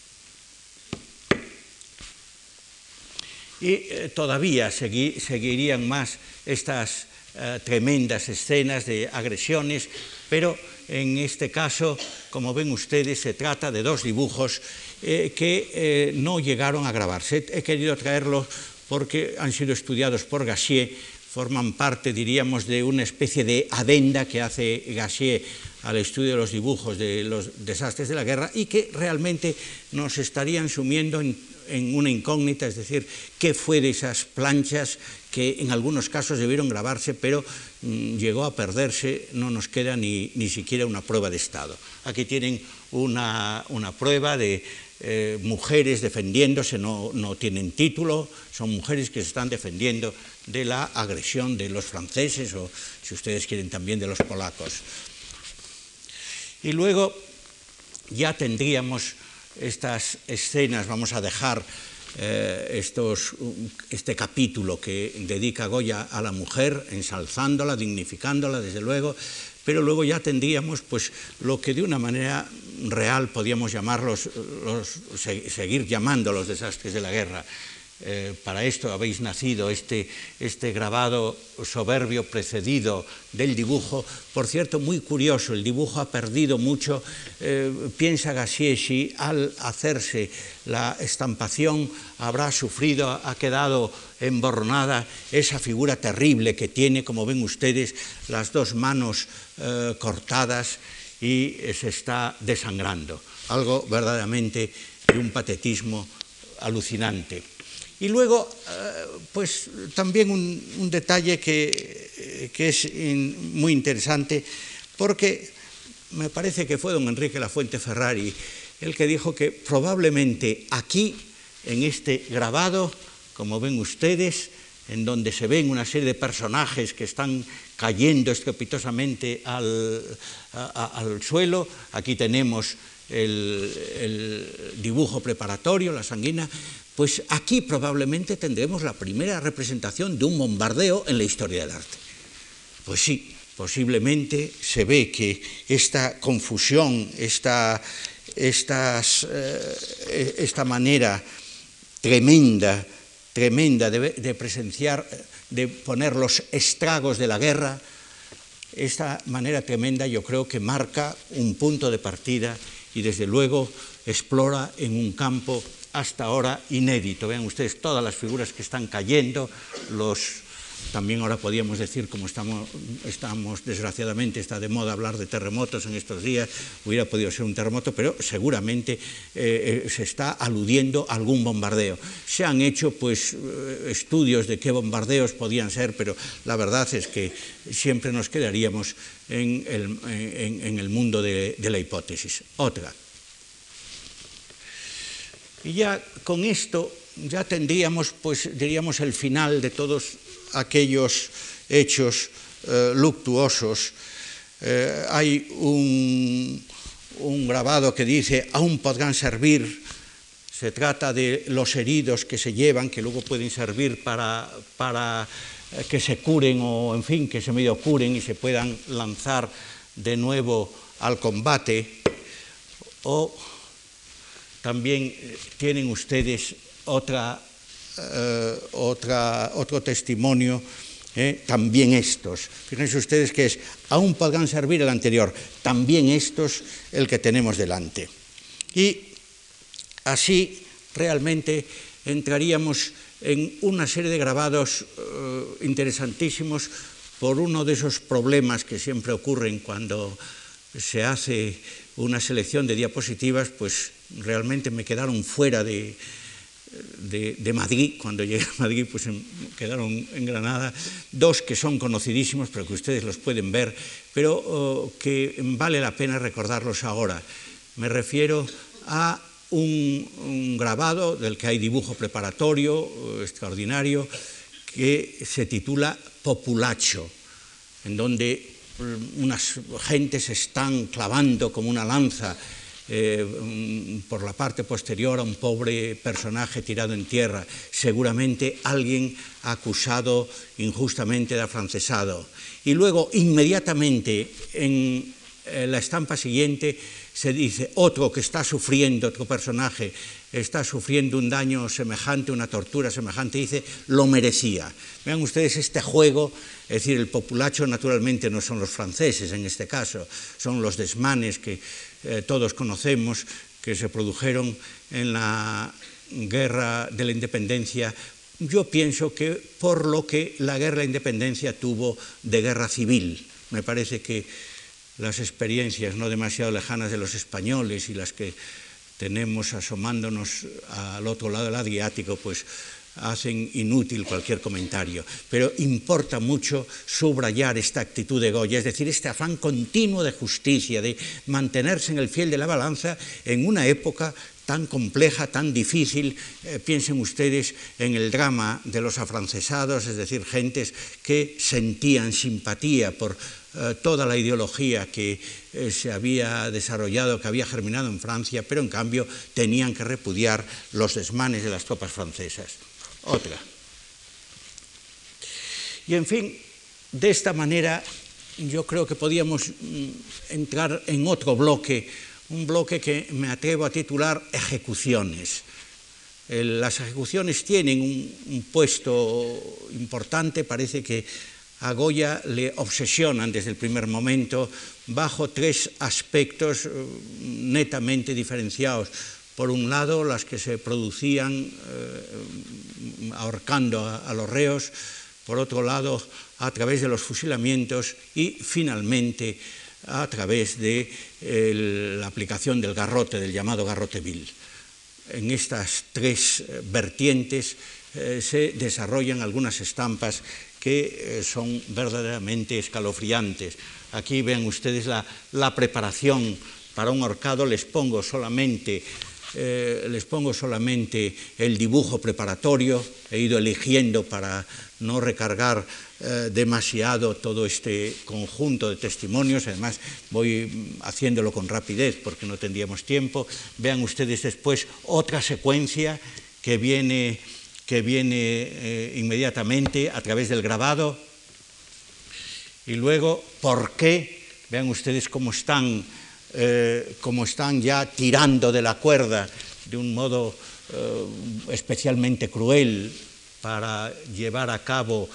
Y eh, todavía seguirían más estas eh, tremendas escenas de agresiones, pero en este caso, como ven ustedes, se trata de dos dibujos eh, que no llegaron a grabarse. He querido traerlos porque han sido estudiados por Gassier, forman parte, diríamos, de una especie de adenda que hace Gassier al estudio de los dibujos de los desastres de la guerra y que realmente nos estarían sumiendo en en una incógnita, es decir, qué fue de esas planchas que en algunos casos debieron grabarse, pero mm, llegó a perderse, no nos queda ni, ni, siquiera una prueba de Estado. Aquí tienen una, una prueba de eh, mujeres defendiéndose, no, no tienen título, son mujeres que se están defendiendo de la agresión de los franceses o, si ustedes quieren, también de los polacos. Y luego ya tendríamos estas escenas, vamos a dejar estos, este capítulo que dedica Goya a la mujer, ensalzándola, dignificándola, desde luego, pero luego ya tendríamos pues, lo que de una manera real podíamos llamarlos, seguir llamando los desastres de la guerra. Eh, para esto habéis nacido, este, este, grabado soberbio precedido del dibujo. Por cierto, muy curioso, el dibujo ha perdido mucho. Eh, piensa Gassiesi, al hacerse la estampación, habrá sufrido, ha quedado emborronada esa figura terrible que tiene, como ven ustedes, las dos manos eh, cortadas y se está desangrando. Algo verdaderamente de un patetismo alucinante. Y luego, eh, pues también un, detalle que, es muy interesante, porque me parece que fue don Enrique Lafuente Ferrari el que dijo que probablemente aquí, en este grabado, como ven ustedes, en donde se ven una serie de personajes que están cayendo estrepitosamente al, suelo, aquí tenemos el, dibujo preparatorio, la sanguina, pues aquí probablemente tendremos la primera representación de un bombardeo en la historia del arte. Pues sí, posiblemente se ve que esta confusión, esta, eh, esta manera tremenda, tremenda de presenciar, de poner los estragos de la guerra, esta manera tremenda yo creo que marca un punto de partida y desde luego explora en un campo hasta ahora inédito. Vean ustedes todas las figuras que están cayendo, los también ahora podríamos decir, como estamos, estamos, desgraciadamente, está de moda hablar de terremotos en estos días, hubiera podido ser un terremoto, pero seguramente eh, eh, se está aludiendo a algún bombardeo. Se han hecho pues, eh, estudios de qué bombardeos podían ser, pero la verdad es que siempre nos quedaríamos en el, mundo de, de la hipótesis. Otra. Y ya con esto ya tendríamos, pues diríamos, el final de todos aquellos hechos eh, luctuosos. Eh, hay un, grabado que dice, aún podrán servir, se trata de los heridos que se llevan, que luego pueden servir para, para eh, que se curen o, en fin, que se medio curen y se puedan lanzar de nuevo al combate. O también tienen ustedes eh, otro testimonio, eh, también estos. Fíjense ustedes que es, aún podrán servir el anterior, también estos el que tenemos delante. Y así realmente entraríamos en una serie de grabados eh, interesantísimos por uno de esos problemas que siempre ocurren cuando se hace una selección de diapositivas, pues realmente me quedaron fuera de, de, Madrid, cuando llegué a Madrid pues quedaron en Granada, dos que son conocidísimos, pero que ustedes los pueden ver, pero oh, que vale la pena recordarlos ahora. Me refiero a un, grabado del que hay dibujo preparatorio oh, extraordinario, que se titula Populacho, en donde mm, unas gentes están clavando como una lanza eh, por la parte posterior a un pobre personaje tirado en tierra, seguramente alguien acusado injustamente de afrancesado. Y luego, inmediatamente, en eh, la estampa siguiente, se dice otro que está sufriendo, otro personaje, está sufriendo un daño semejante, una tortura semejante, dice, lo merecía. Vean ustedes este juego, es decir, el populacho naturalmente no son los franceses en este caso, son los desmanes que eh, todos conocemos, que se produjeron en la guerra de la independencia, yo pienso que por lo que la guerra de la independencia tuvo de guerra civil. Me parece que las experiencias no demasiado lejanas de los españoles y las que tenemos asomándonos al otro lado del Adriático, pues hacen inútil cualquier comentario, pero importa mucho subrayar esta actitud de Goya, es decir, este afán continuo de justicia, de mantenerse en el fiel de la balanza en una época tan compleja, tan difícil. Eh, piensen ustedes en el drama de los afrancesados, es decir, gentes que sentían simpatía por eh, toda la ideología que eh, se había desarrollado, que había germinado en Francia, pero en cambio tenían que repudiar los desmanes de las tropas francesas. Otra. Y en fin, de esta manera yo creo que podíamos mm, entrar en otro bloque un bloque que me atrevo a titular ejecuciones. Las ejecuciones tienen un, puesto importante, parece que a Goya le obsesionan desde el primer momento bajo tres aspectos eh, netamente diferenciados. Por un lado, las que se producían eh, ahorcando a, los reos, por otro lado, a través de los fusilamientos y finalmente a través de la aplicación del garrote, del llamado garrote vil. En estas tres eh, vertientes eh, se desarrollan algunas estampas que eh, son verdaderamente escalofriantes. Aquí ven ustedes la, la preparación para un horcado, les pongo solamente eh, les pongo solamente el dibujo preparatorio, he ido eligiendo para no recargar eh, demasiado todo este conjunto de testimonios, además voy haciéndolo con rapidez porque no tendríamos tiempo. Vean ustedes después otra secuencia que viene, que viene eh, inmediatamente a través del grabado. Y luego por qué, vean ustedes cómo están eh, como están ya tirando de la cuerda de un modo eh, especialmente cruel para llevar a cabo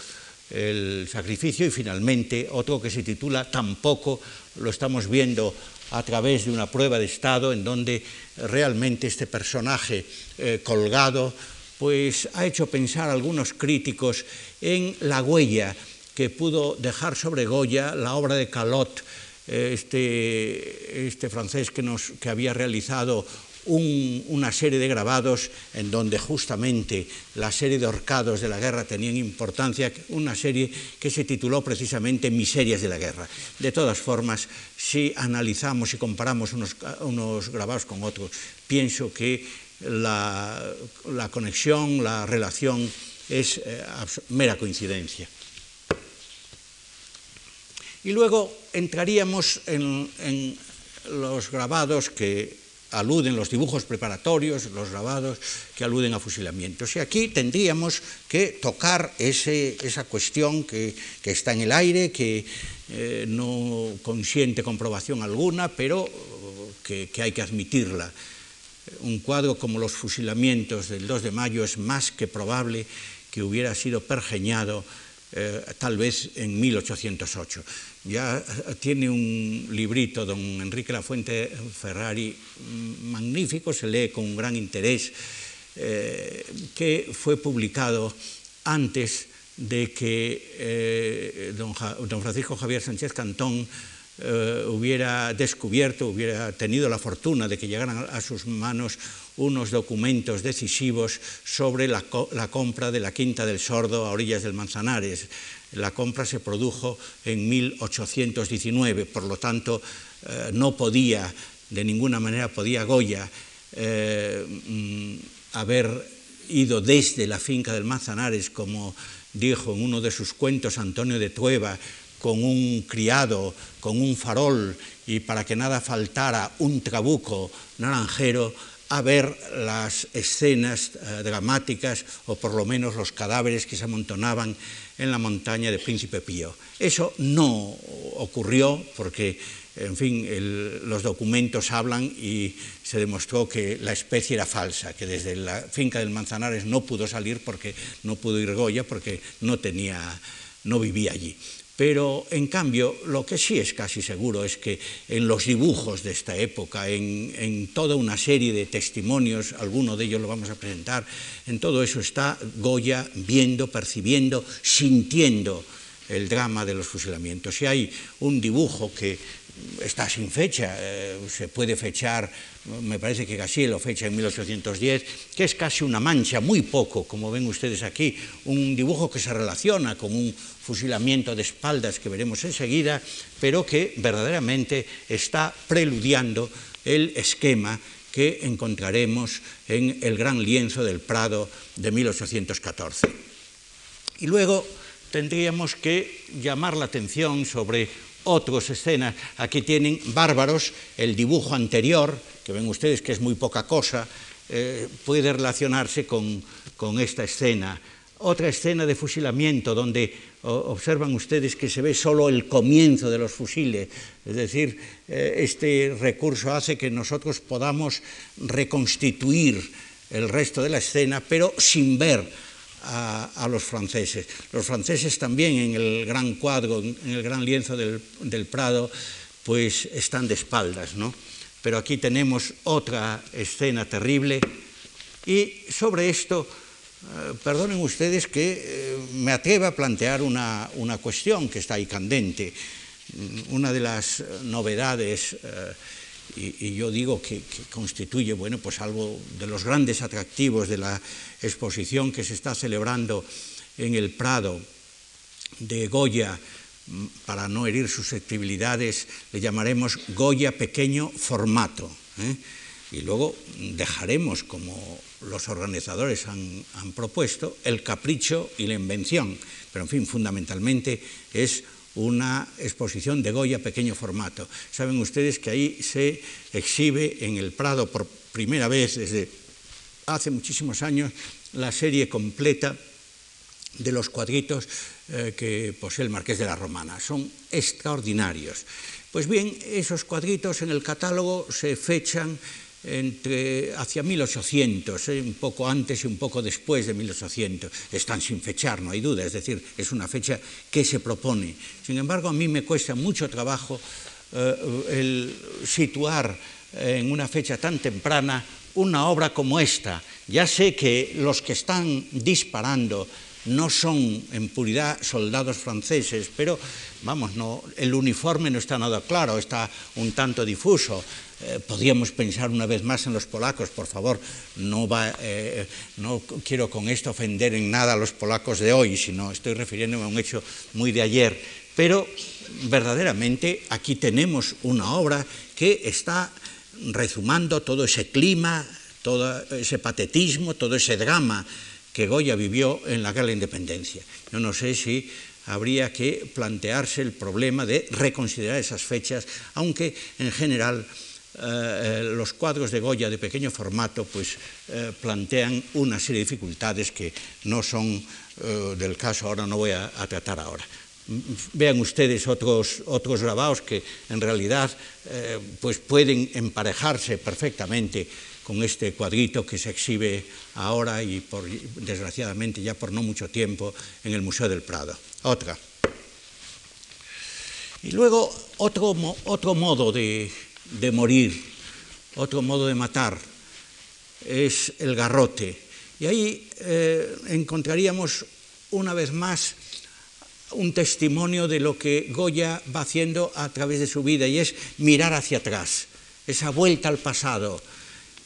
el sacrificio. Y finalmente otro que se titula Tampoco lo estamos viendo a través de una prueba de estado en donde realmente este personaje eh, colgado pues ha hecho pensar a algunos críticos en la huella que pudo dejar sobre Goya la obra de Calot este, este francés que, nos, que había realizado un, una serie de grabados en donde justamente la serie de horcados de la guerra tenían importancia, una serie que se tituló precisamente Miserias de la guerra. De todas formas, si analizamos y comparamos unos, unos grabados con otros, pienso que la, la conexión, la relación es eh, mera coincidencia. Y luego entraríamos en, los grabados que aluden, los dibujos preparatorios, los grabados que aluden a fusilamientos. Y aquí tendríamos que tocar esa cuestión que, está en el aire, que eh, no consiente comprobación alguna, pero que, que hay que admitirla. Un cuadro como los fusilamientos del 2 de mayo es más que probable que hubiera sido pergeñado eh, tal vez en 1808. Ya eh, tiene un librito, don Enrique Lafuente Ferrari, mm, magnífico, se lee con gran interés, eh, que fue publicado antes de que don, don, Francisco Javier Sánchez Cantón hubiera descubierto, hubiera tenido la fortuna de que llegaran a sus manos unos documentos decisivos sobre la, compra de la Quinta del Sordo a orillas del Manzanares. La compra se produjo en 1819, por lo tanto eh, no podía, de ninguna manera podía Goya eh, mm, haber ido desde la finca del Manzanares, como dijo en uno de sus cuentos Antonio de Trueba, con un criado, con un farol y para que nada faltara un trabuco naranjero a ver las escenas eh, dramáticas o por lo menos los cadáveres que se amontonaban en la montaña de Príncipe Pío. Eso no ocurrió porque, en fin, los documentos hablan y se demostró que la especie era falsa, que desde la finca del Manzanares no pudo salir porque no pudo ir Goya porque no tenía, no vivía allí. Pero, en cambio, lo que sí es casi seguro es que en los dibujos de esta época, en, toda una serie de testimonios, alguno de ellos lo vamos a presentar, en todo eso está Goya viendo, percibiendo, sintiendo el drama de los fusilamientos. Si hay un dibujo que está sin fecha, eh, se puede fechar, me parece que Gassier lo fecha en 1810, que es casi una mancha, muy poco, como ven ustedes aquí, un dibujo que se relaciona con un fusilamiento de espaldas que veremos enseguida, pero que verdaderamente está preludiando el esquema que encontraremos en el gran lienzo del Prado de 1814. Y luego tendríamos que llamar la atención sobre otras escenas. Aquí tienen Bárbaros, el dibujo anterior, que ven ustedes que es muy poca cosa, eh, puede relacionarse con, con esta escena. Otra escena de fusilamiento donde observan ustedes que se ve solo el comienzo de los fusiles, es decir, eh, este recurso hace que nosotros podamos reconstituir el resto de la escena, pero sin ver a, los franceses. Los franceses también en el gran cuadro, en el gran lienzo del, del Prado, pues están de espaldas, ¿no? Pero aquí tenemos otra escena terrible y sobre esto eh, perdonen ustedes que eh, me atreva a plantear una, una, cuestión que está ahí candente. Mm, una de las novedades, eh, y, yo digo que, que, constituye bueno, pues algo de los grandes atractivos de la exposición que se está celebrando en el Prado de Goya, mm, para no herir susceptibilidades, le llamaremos Goya pequeño formato. ¿eh? Y luego dejaremos, como los organizadores han, han, propuesto, el capricho y la invención. Pero, en fin, fundamentalmente es una exposición de Goya pequeño formato. Saben ustedes que ahí se exhibe en el Prado por primera vez desde hace muchísimos años la serie completa de los cuadritos eh, que posee el Marqués de la Romana. Son extraordinarios. Pues bien, esos cuadritos en el catálogo se fechan entre, hacia 1800, eh, un poco antes y un poco después de 1800. Están sin fechar, no hay duda, es decir, es una fecha que se propone. Sin embargo, a mí me cuesta mucho trabajo eh, el situar en una fecha tan temprana una obra como esta. Ya sé que los que están disparando no son en puridad soldados franceses, pero vamos, no, el uniforme no está nada claro, está un tanto difuso. Eh, podríamos pensar una vez más en los polacos, por favor, no, va, eh, no quiero con esto ofender en nada a los polacos de hoy, sino estoy refiriéndome a un hecho muy de ayer, pero verdaderamente aquí tenemos una obra que está rezumando todo ese clima, todo ese patetismo, todo ese drama que Goya vivió en la Guerra de la Independencia. Yo no sé si habría que plantearse el problema de reconsiderar esas fechas, aunque en general eh, eh, los cuadros de Goya de pequeño formato pues, eh, plantean una serie de dificultades que no son del caso, ahora no voy a, tratar ahora vean ustedes otros, otros grabados que en realidad pues pueden emparejarse perfectamente con este cuadrito que se exhibe ahora y desgraciadamente ya por no mucho tiempo en el Museo del Prado. Otra. Y luego otro, otro modo de, de morir, otro modo de matar, es el garrote. Y ahí eh, encontraríamos una vez más un testimonio de lo que Goya va haciendo a través de su vida y es mirar hacia atrás, esa vuelta al pasado,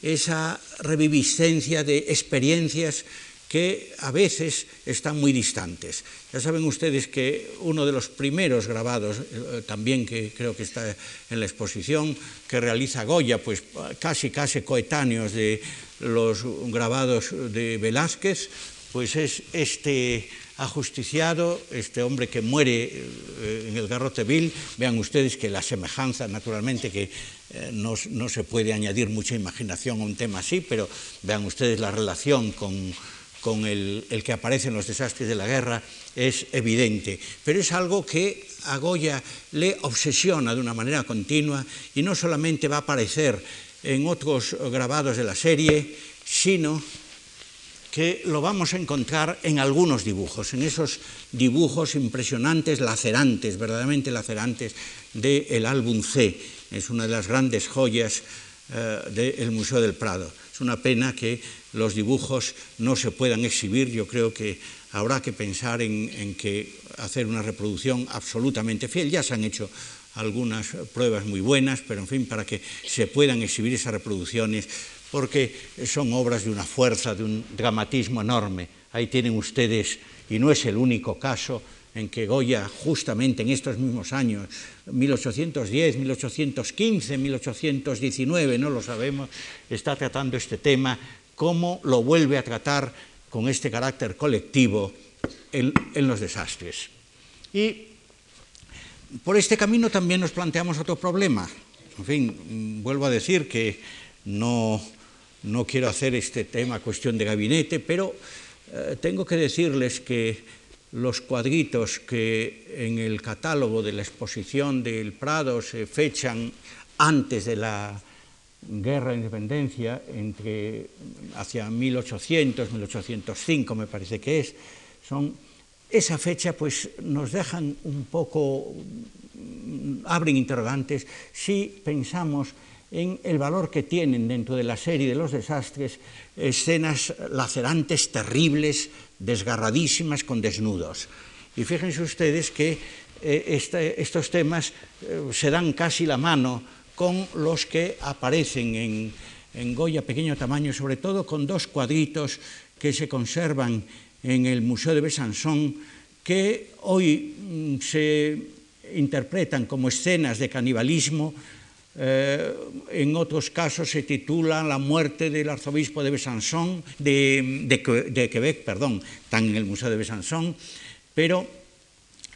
esa reviviscencia de experiencias que a veces están muy distantes. Ya saben ustedes que uno de los primeros grabados, eh, también que creo que está en la exposición, que realiza Goya, pues casi casi coetáneos de los grabados de Velázquez, pues es este ajusticiado, este hombre que muere eh, en el garrote vil, vean ustedes que la semejanza, naturalmente, que eh, no, no, se puede añadir mucha imaginación a un tema así, pero vean ustedes la relación con, con el, que aparece en los desastres de la guerra, es evidente. Pero es algo que a Goya le obsesiona de una manera continua y no solamente va a aparecer en otros grabados de la serie, sino que lo vamos a encontrar en algunos dibujos, en esos dibujos impresionantes, lacerantes, verdaderamente lacerantes, del álbum C. Es una de las grandes joyas eh, del Museo del Prado. Es una pena que los dibujos no se puedan exhibir. Yo creo que habrá que pensar en, en que hacer una reproducción absolutamente fiel. Ya se han hecho algunas pruebas muy buenas, pero en fin, para que se puedan exhibir esas reproducciones porque son obras de una fuerza, de un dramatismo enorme. Ahí tienen ustedes, y no es el único caso, en que Goya, justamente en estos mismos años, 1810, 1815, 1819, no lo sabemos, está tratando este tema, cómo lo vuelve a tratar con este carácter colectivo en, los desastres. Y por este camino también nos planteamos otro problema. En fin, vuelvo a decir que no, no quiero hacer este tema cuestión de gabinete, pero eh, tengo que decirles que los cuadritos que en el catálogo de la exposición del Prado se fechan antes de la guerra de independencia, entre, hacia 1800, 1805 me parece que es, son esa fecha pues nos dejan un poco, abren interrogantes. Si pensamos en el valor que tienen dentro de la serie de los desastres escenas lacerantes, terribles, desgarradísimas, con desnudos. Y fíjense ustedes que eh, estos temas eh, se dan casi la mano con los que aparecen en, en Goya pequeño tamaño, sobre todo con dos cuadritos que se conservan en el Museo de Besançon, que hoy mm, se interpretan como escenas de canibalismo, eh, en otros casos se titula La muerte del arzobispo de Besançon, de, de, Quebec, perdón, están en el Museo de Besançon, pero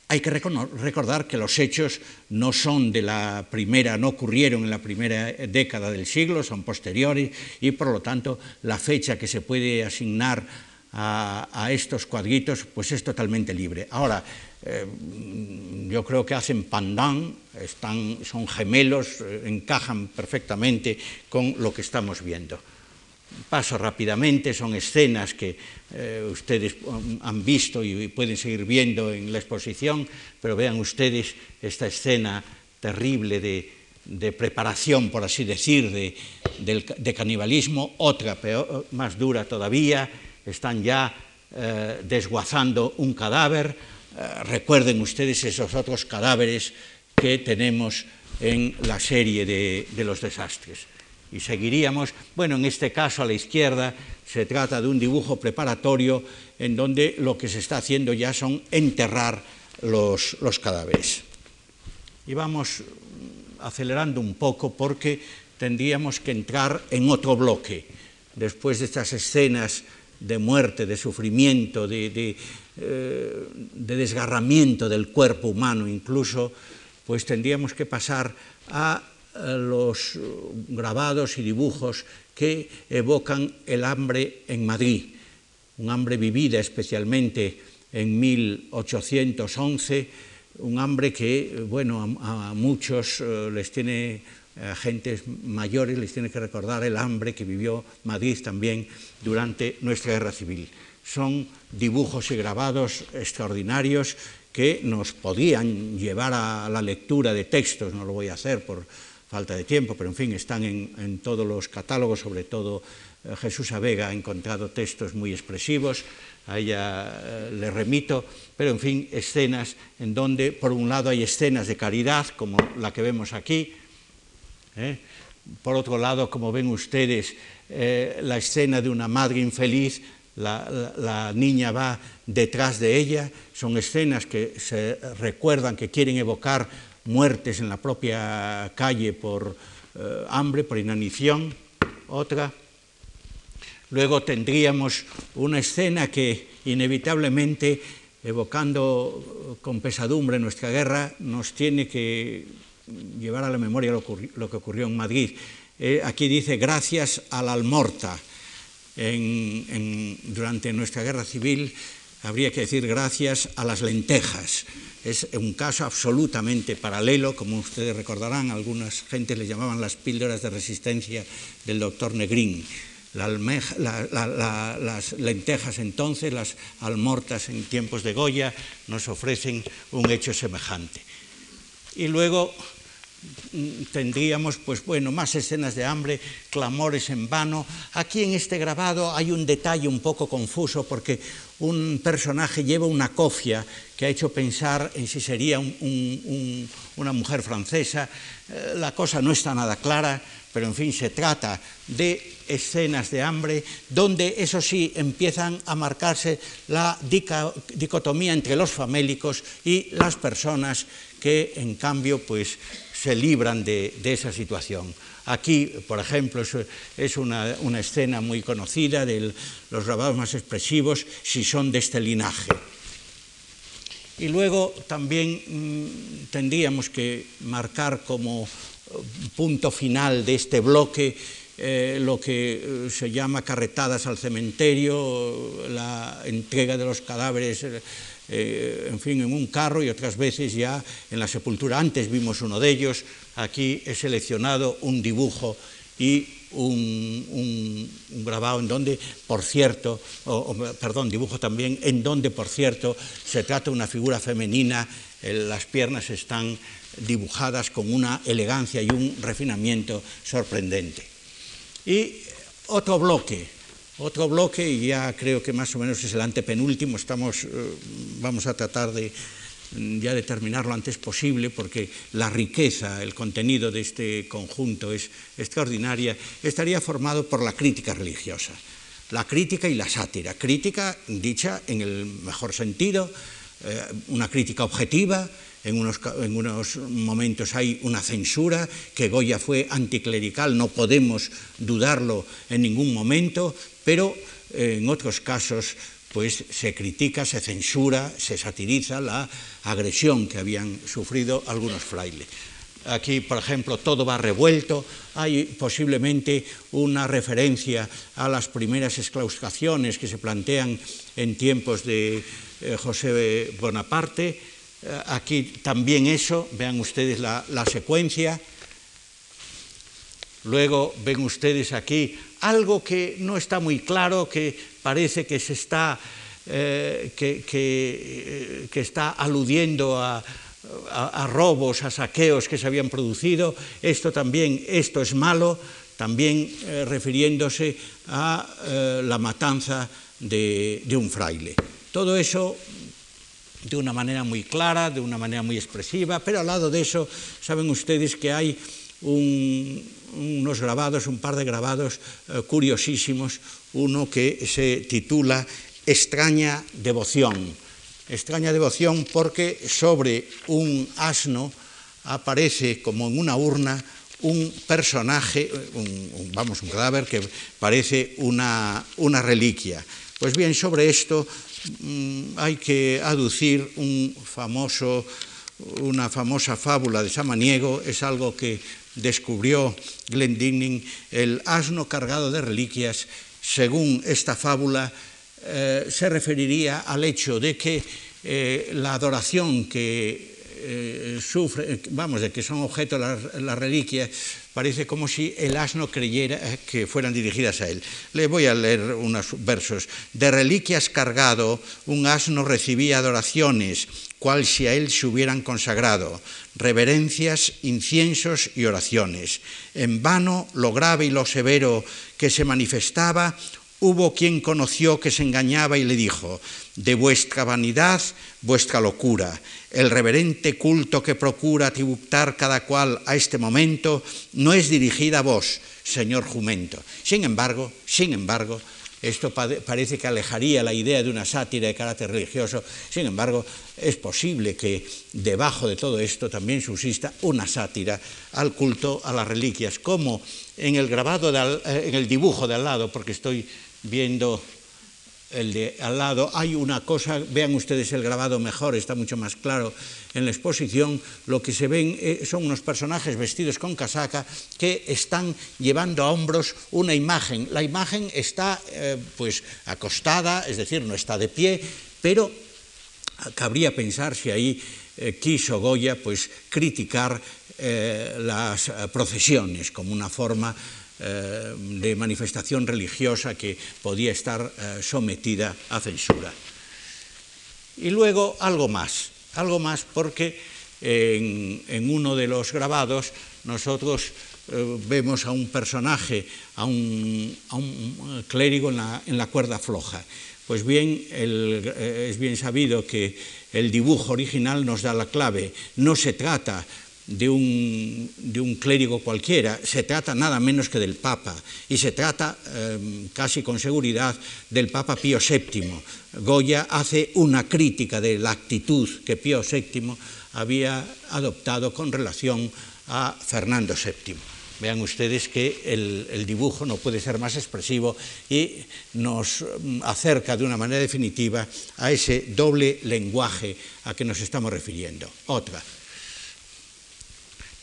hay que recordar que los hechos no son de la primera, no ocurrieron en la primera década del siglo, son posteriores y por lo tanto la fecha que se puede asignar a, a estos cuadritos, pues es totalmente libre. Ahora, eh, yo creo que hacen pandan, están, son gemelos, eh, encajan perfectamente con lo que estamos viendo. Paso rápidamente, son escenas que eh, ustedes han visto y pueden seguir viendo en la exposición, pero vean ustedes esta escena terrible de, de preparación, por así decir, de, de, de canibalismo, otra peor, más dura todavía, están ya eh, desguazando un cadáver. Eh, recuerden ustedes esos otros cadáveres que tenemos en la serie de, los desastres. Y seguiríamos, bueno, en este caso a la izquierda se trata de un dibujo preparatorio en donde lo que se está haciendo ya son enterrar los, los cadáveres. Y vamos acelerando un poco porque tendríamos que entrar en otro bloque. Después de estas escenas de muerte, de sufrimiento, de, eh, de, desgarramiento del cuerpo humano incluso, pues tendríamos que pasar a, los grabados y dibujos que evocan el hambre en Madrid, un hambre vivida especialmente en 1811, un hambre que, bueno, a, muchos uh, les tiene gentes mayores les tiene que recordar el hambre que vivió Madrid también durante nuestra guerra civil. Son dibujos y grabados extraordinarios que nos podían llevar a la lectura de textos, no lo voy a hacer por falta de tiempo, pero en fin, están en, en todos los catálogos, sobre todo eh, Jesús Avega ha encontrado textos muy expresivos, a ella eh, le remito, pero en fin, escenas en donde, por un lado, hay escenas de caridad, como la que vemos aquí, ¿eh? Por otro lado, como ven ustedes, eh, la escena de una madre infeliz, la, niña va detrás de ella, son escenas que se recuerdan, que quieren evocar muertes en la propia calle por eh, hambre, por inanición. Otra. Luego tendríamos una escena que inevitablemente, evocando con pesadumbre nuestra guerra, nos tiene que llevar a la memoria lo, que ocurrió en Madrid. Eh, aquí dice, gracias a la almorta. Durante nuestra guerra civil habría que decir gracias a las lentejas. Es un caso absolutamente paralelo, como ustedes recordarán, algunas gentes le llamaban las píldoras de resistencia del doctor Negrín. Las lentejas entonces, las almortas en tiempos de Goya, nos ofrecen un hecho semejante. Y luego tendríamos, pues bueno, más escenas de hambre, clamores en vano. Aquí en este grabado hay un detalle un poco confuso porque un personaje lleva una cofia que ha hecho pensar en si sería una mujer francesa. Eh, la cosa no está nada clara, pero en fin, se trata de escenas de hambre donde, eso sí, empiezan a marcarse la dicotomía entre los famélicos y las personas que, en cambio, pues se libran de, esa situación. Aquí, por ejemplo, es, una, escena muy conocida de los grabados más expresivos, si son de este linaje. Y luego también mm, tendríamos que marcar como punto final de este bloque eh, lo que eh, se llama carretadas al cementerio, la entrega de los cadáveres, eh, en fin, en un carro y otras veces ya en la sepultura. Antes vimos uno de ellos, aquí he seleccionado un dibujo y un, grabado en donde, por cierto, perdón, dibujo también, en donde, por cierto, se trata una figura femenina, las piernas están dibujadas con una elegancia y un refinamiento sorprendente. Y otro bloque, otro bloque, y ya creo que más o menos es el antepenúltimo, estamos, eh, vamos a tratar de mm, ya de terminar lo antes posible, porque la riqueza, el contenido de este conjunto es extraordinaria, estaría formado por la crítica religiosa, la crítica y la sátira. Crítica dicha en el mejor sentido, eh, una crítica objetiva, en unos, momentos hay una censura, que Goya fue anticlerical, no podemos dudarlo en ningún momento, pero eh, en otros casos pues se critica, se censura, se satiriza la agresión que habían sufrido algunos frailes. Aquí, por ejemplo, todo va revuelto, hay posiblemente una referencia a las primeras exclaustraciones que se plantean en tiempos de eh, José Bonaparte, eh, aquí también eso, vean ustedes la, secuencia. Luego ven ustedes aquí algo que no está muy claro, que parece que se está, eh, que, eh, que, está aludiendo a, robos, a saqueos que se habían producido. Esto también, esto es malo, también refiriéndose a la matanza de, un fraile. Todo eso de una manera muy clara, de una manera muy expresiva, pero al lado de eso saben ustedes que hay unos grabados, un par de grabados eh, curiosísimos, uno que se titula Extraña devoción. Extraña devoción porque sobre un asno aparece como en una urna un personaje, vamos, un cadáver que parece una, una reliquia. Pues bien, sobre esto Mm, hay que aducir un famoso, una famosa fábula de Samaniego, es algo que descubrió Glendinning, el asno cargado de reliquias, según esta fábula, eh, se referiría al hecho de que eh, la adoración que eh, sufre, vamos, de que son objeto las, las reliquias, Parece como si el asno creyera que fueran dirigidas a él. Le voy a leer unos versos. De reliquias cargado, un asno recibía adoraciones, cual si a él se hubieran consagrado, reverencias, inciensos y oraciones. En vano lo grave y lo severo que se manifestaba, hubo quien conoció que se engañaba y le dijo, de vuestra vanidad, vuestra locura, el reverente culto que procura tributar cada cual a este momento no es dirigida a vos, señor jumento. Sin embargo, sin embargo, esto parece que alejaría la idea de una sátira de carácter religioso. Sin embargo, es posible que debajo de todo esto también subsista una sátira al culto a las reliquias, como en el grabado, eh, en el dibujo de al lado, porque estoy viendo el de al lado, hay una cosa, vean ustedes el grabado mejor, está mucho más claro en la exposición, lo que se ven eh, son unos personajes vestidos con casaca que están llevando a hombros una imagen. La imagen está eh, pues acostada, es decir, no está de pie, pero cabría pensar si ahí eh, quiso Goya pues criticar las procesiones como una forma eh, de manifestación religiosa que podía estar eh, sometida a censura. Y luego algo más, algo más porque en, uno de los grabados nosotros eh, vemos a un personaje, a un, clérigo en la, cuerda floja. Pues bien, es bien sabido que el dibujo original nos da la clave. No se trata de un, clérigo cualquiera, se trata nada menos que del Papa, y se trata em, casi con seguridad del Papa Pío VII. Goya hace una crítica de la actitud que Pío VII había adoptado con relación a Fernando VII. Vean ustedes que el, el, dibujo no puede ser más expresivo y nos mm, acerca de una manera definitiva a ese doble lenguaje a que nos estamos refiriendo. Otra.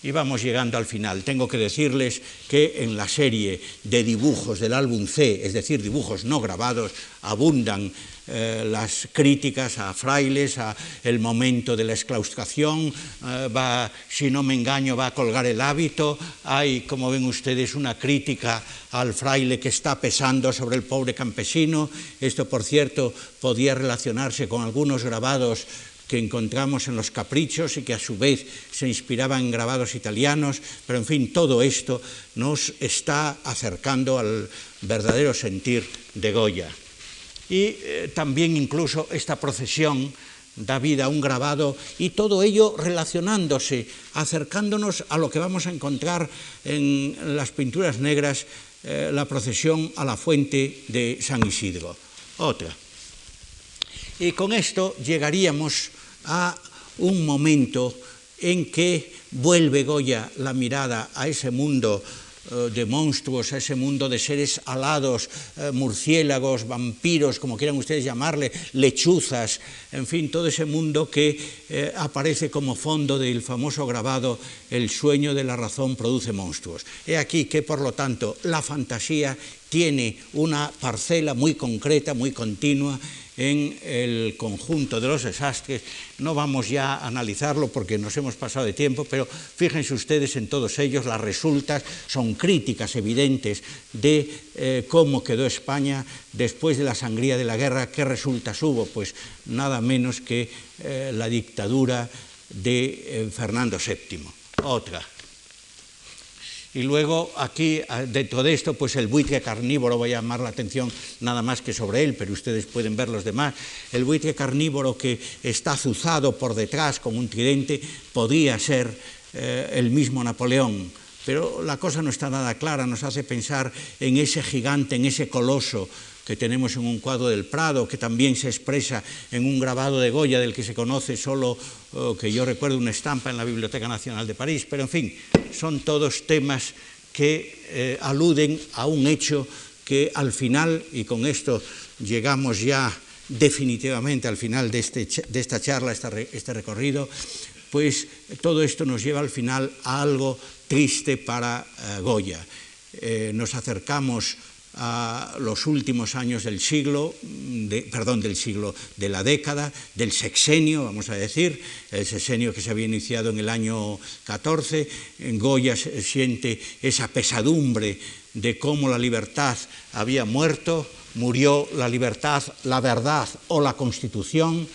Y vamos llegando al final. Tengo que decirles que en la serie de dibujos del álbum C, es decir, dibujos no grabados, abundan eh, las críticas a frailes, a el momento de la exclaustración, eh, va, si no me engaño, va a colgar el hábito. Hay, como ven ustedes, una crítica al fraile que está pesando sobre el pobre campesino. Esto, por cierto, podía relacionarse con algunos grabados que encontramos en los caprichos y que a su vez se inspiraban en grabados italianos, pero en fin, todo esto nos está acercando al verdadero sentir de Goya. Y eh, también incluso esta procesión da vida a un grabado y todo ello relacionándose, acercándonos a lo que vamos a encontrar en las pinturas negras, eh, la procesión a la fuente de San Isidro. Otra. Y con esto llegaríamos a un momento en que vuelve Goya la mirada a ese mundo eh, de monstruos, a ese mundo de seres alados, eh, murciélagos, vampiros, como quieran ustedes llamarle, lechuzas, en fin, todo ese mundo que eh, aparece como fondo del famoso grabado El sueño de la razón produce monstruos. He aquí que, por lo tanto, la fantasía tiene una parcela muy concreta, muy continua en el conjunto de los desastres. No vamos ya a analizarlo porque nos hemos pasado de tiempo, pero fíjense ustedes en todos ellos, las resultas son críticas evidentes de eh, cómo quedó España después de la sangría de la guerra. ¿Qué resultas hubo? Pues nada menos que eh, la dictadura de eh, Fernando VII. Otra. Y luego aquí, dentro de esto, pues el buitre carnívoro, voy a llamar la atención nada más que sobre él, pero ustedes pueden ver los demás. El buitre carnívoro que está azuzado por detrás con un tridente podría ser eh, el mismo Napoleón, pero la cosa no está nada clara, nos hace pensar en ese gigante, en ese coloso que tenemos en un cuadro del Prado, que también se expresa en un grabado de Goya del que se conoce solo, que yo recuerdo una estampa en la Biblioteca Nacional de París, pero en fin, son todos temas que eh, aluden a un hecho que al final, y con esto llegamos ya definitivamente al final de, este, de esta charla, este recorrido, pues todo esto nos lleva al final a algo triste para eh, Goya. Eh, nos acercamos a los últimos años del siglo, perdón, del siglo, de la década, del sexenio, vamos a decir, el sexenio que se había iniciado en el año 14. En Goya siente esa pesadumbre de cómo la libertad había muerto, murió la libertad, la verdad o la constitución.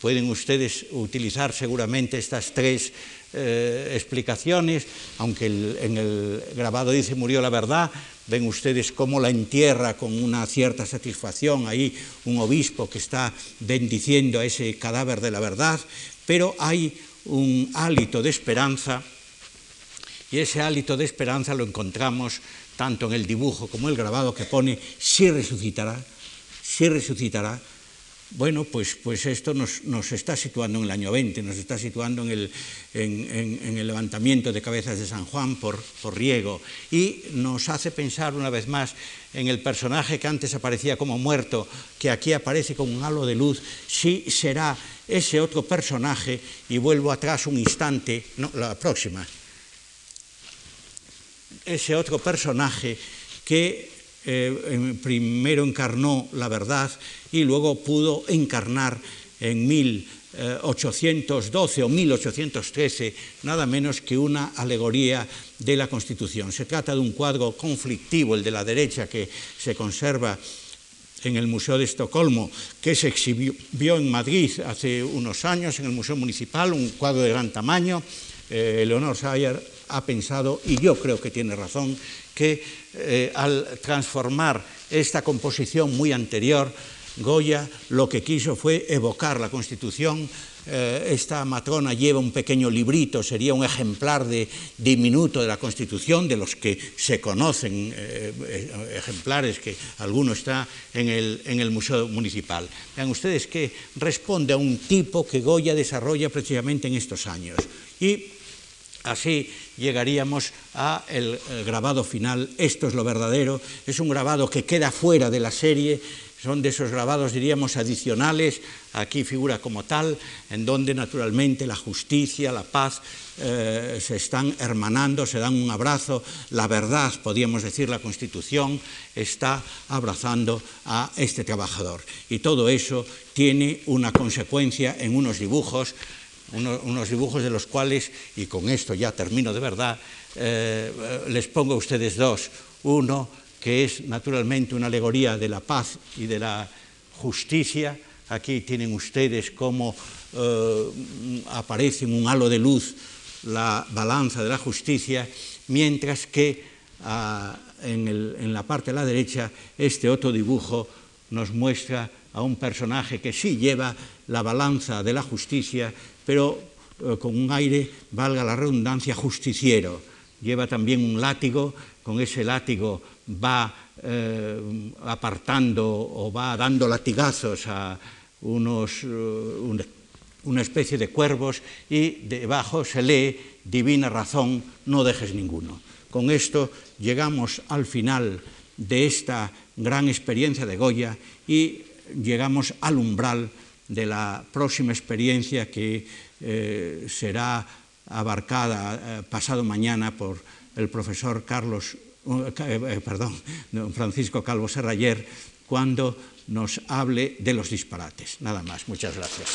Pueden ustedes utilizar seguramente estas tres eh, explicaciones, aunque en el grabado dice murió la verdad, ven ustedes cómo la entierra con una cierta satisfacción. Ahí un obispo que está bendiciendo a ese cadáver de la verdad, pero hay un hálito de esperanza y ese hálito de esperanza lo encontramos tanto en el dibujo como en el grabado que pone si resucitará, si resucitará, bueno, pues, pues esto nos, está situando en el año 20, nos está situando en el, levantamiento de cabezas de San Juan por, Riego. Y nos hace pensar una vez más en el personaje que antes aparecía como muerto, que aquí aparece con un halo de luz, si será ese otro personaje, y vuelvo atrás un instante, no, la próxima, ese otro personaje que eh, primero encarnó la verdad y luego pudo encarnar en 1812 o 1813 nada menos que una alegoría de la Constitución. Se trata de un cuadro conflictivo, el de la derecha, que se conserva en el Museo de Estocolmo, que se exhibió en Madrid hace unos años, en el Museo Municipal, un cuadro de gran tamaño. Eh, Leonor Sayer ha pensado, y yo creo que tiene razón, que eh, al transformar esta composición muy anterior, Goya lo que quiso fue evocar la Constitución eh, esta matrona lleva un pequeño librito, sería un ejemplar de diminuto de la Constitución, de los que se conocen, eh, ejemplares que alguno está en el, en el, Museo Municipal. Vean ustedes que responde a un tipo que Goya desarrolla precisamente en estos años. Y así llegaríamos a el grabado final. Esto es lo verdadero, es un grabado que queda fuera de la serie son de esos grabados, diríamos, adicionales, aquí figura como tal, en donde naturalmente la justicia, la paz eh, se están hermanando, se dan un abrazo, la verdad, podríamos decir, la Constitución está abrazando a este trabajador. Y todo eso tiene una consecuencia en unos dibujos, unos dibujos de los cuales, y con esto ya termino de verdad, eh, les pongo a ustedes dos. Uno que es naturalmente una alegoría de la paz y de la justicia. Aquí tienen ustedes cómo eh, aparece en un halo de luz la balanza de la justicia, mientras que ah, en, la parte de la derecha este otro dibujo nos muestra a un personaje que sí lleva la balanza de la justicia, pero eh, con un aire, valga la redundancia, justiciero. Lleva también un látigo, con ese látigo va eh, apartando o va dando latigazos a unos, eh, una especie de cuervos y debajo se lee divina razón, no dejes ninguno. Con esto llegamos al final de esta gran experiencia de Goya y llegamos al umbral de la próxima experiencia que eh, será abarcada pasado mañana por el profesor Carlos eh, eh, perdón, Francisco Calvo Serrayer, cuando nos hable de los disparates. Nada más, muchas gracias.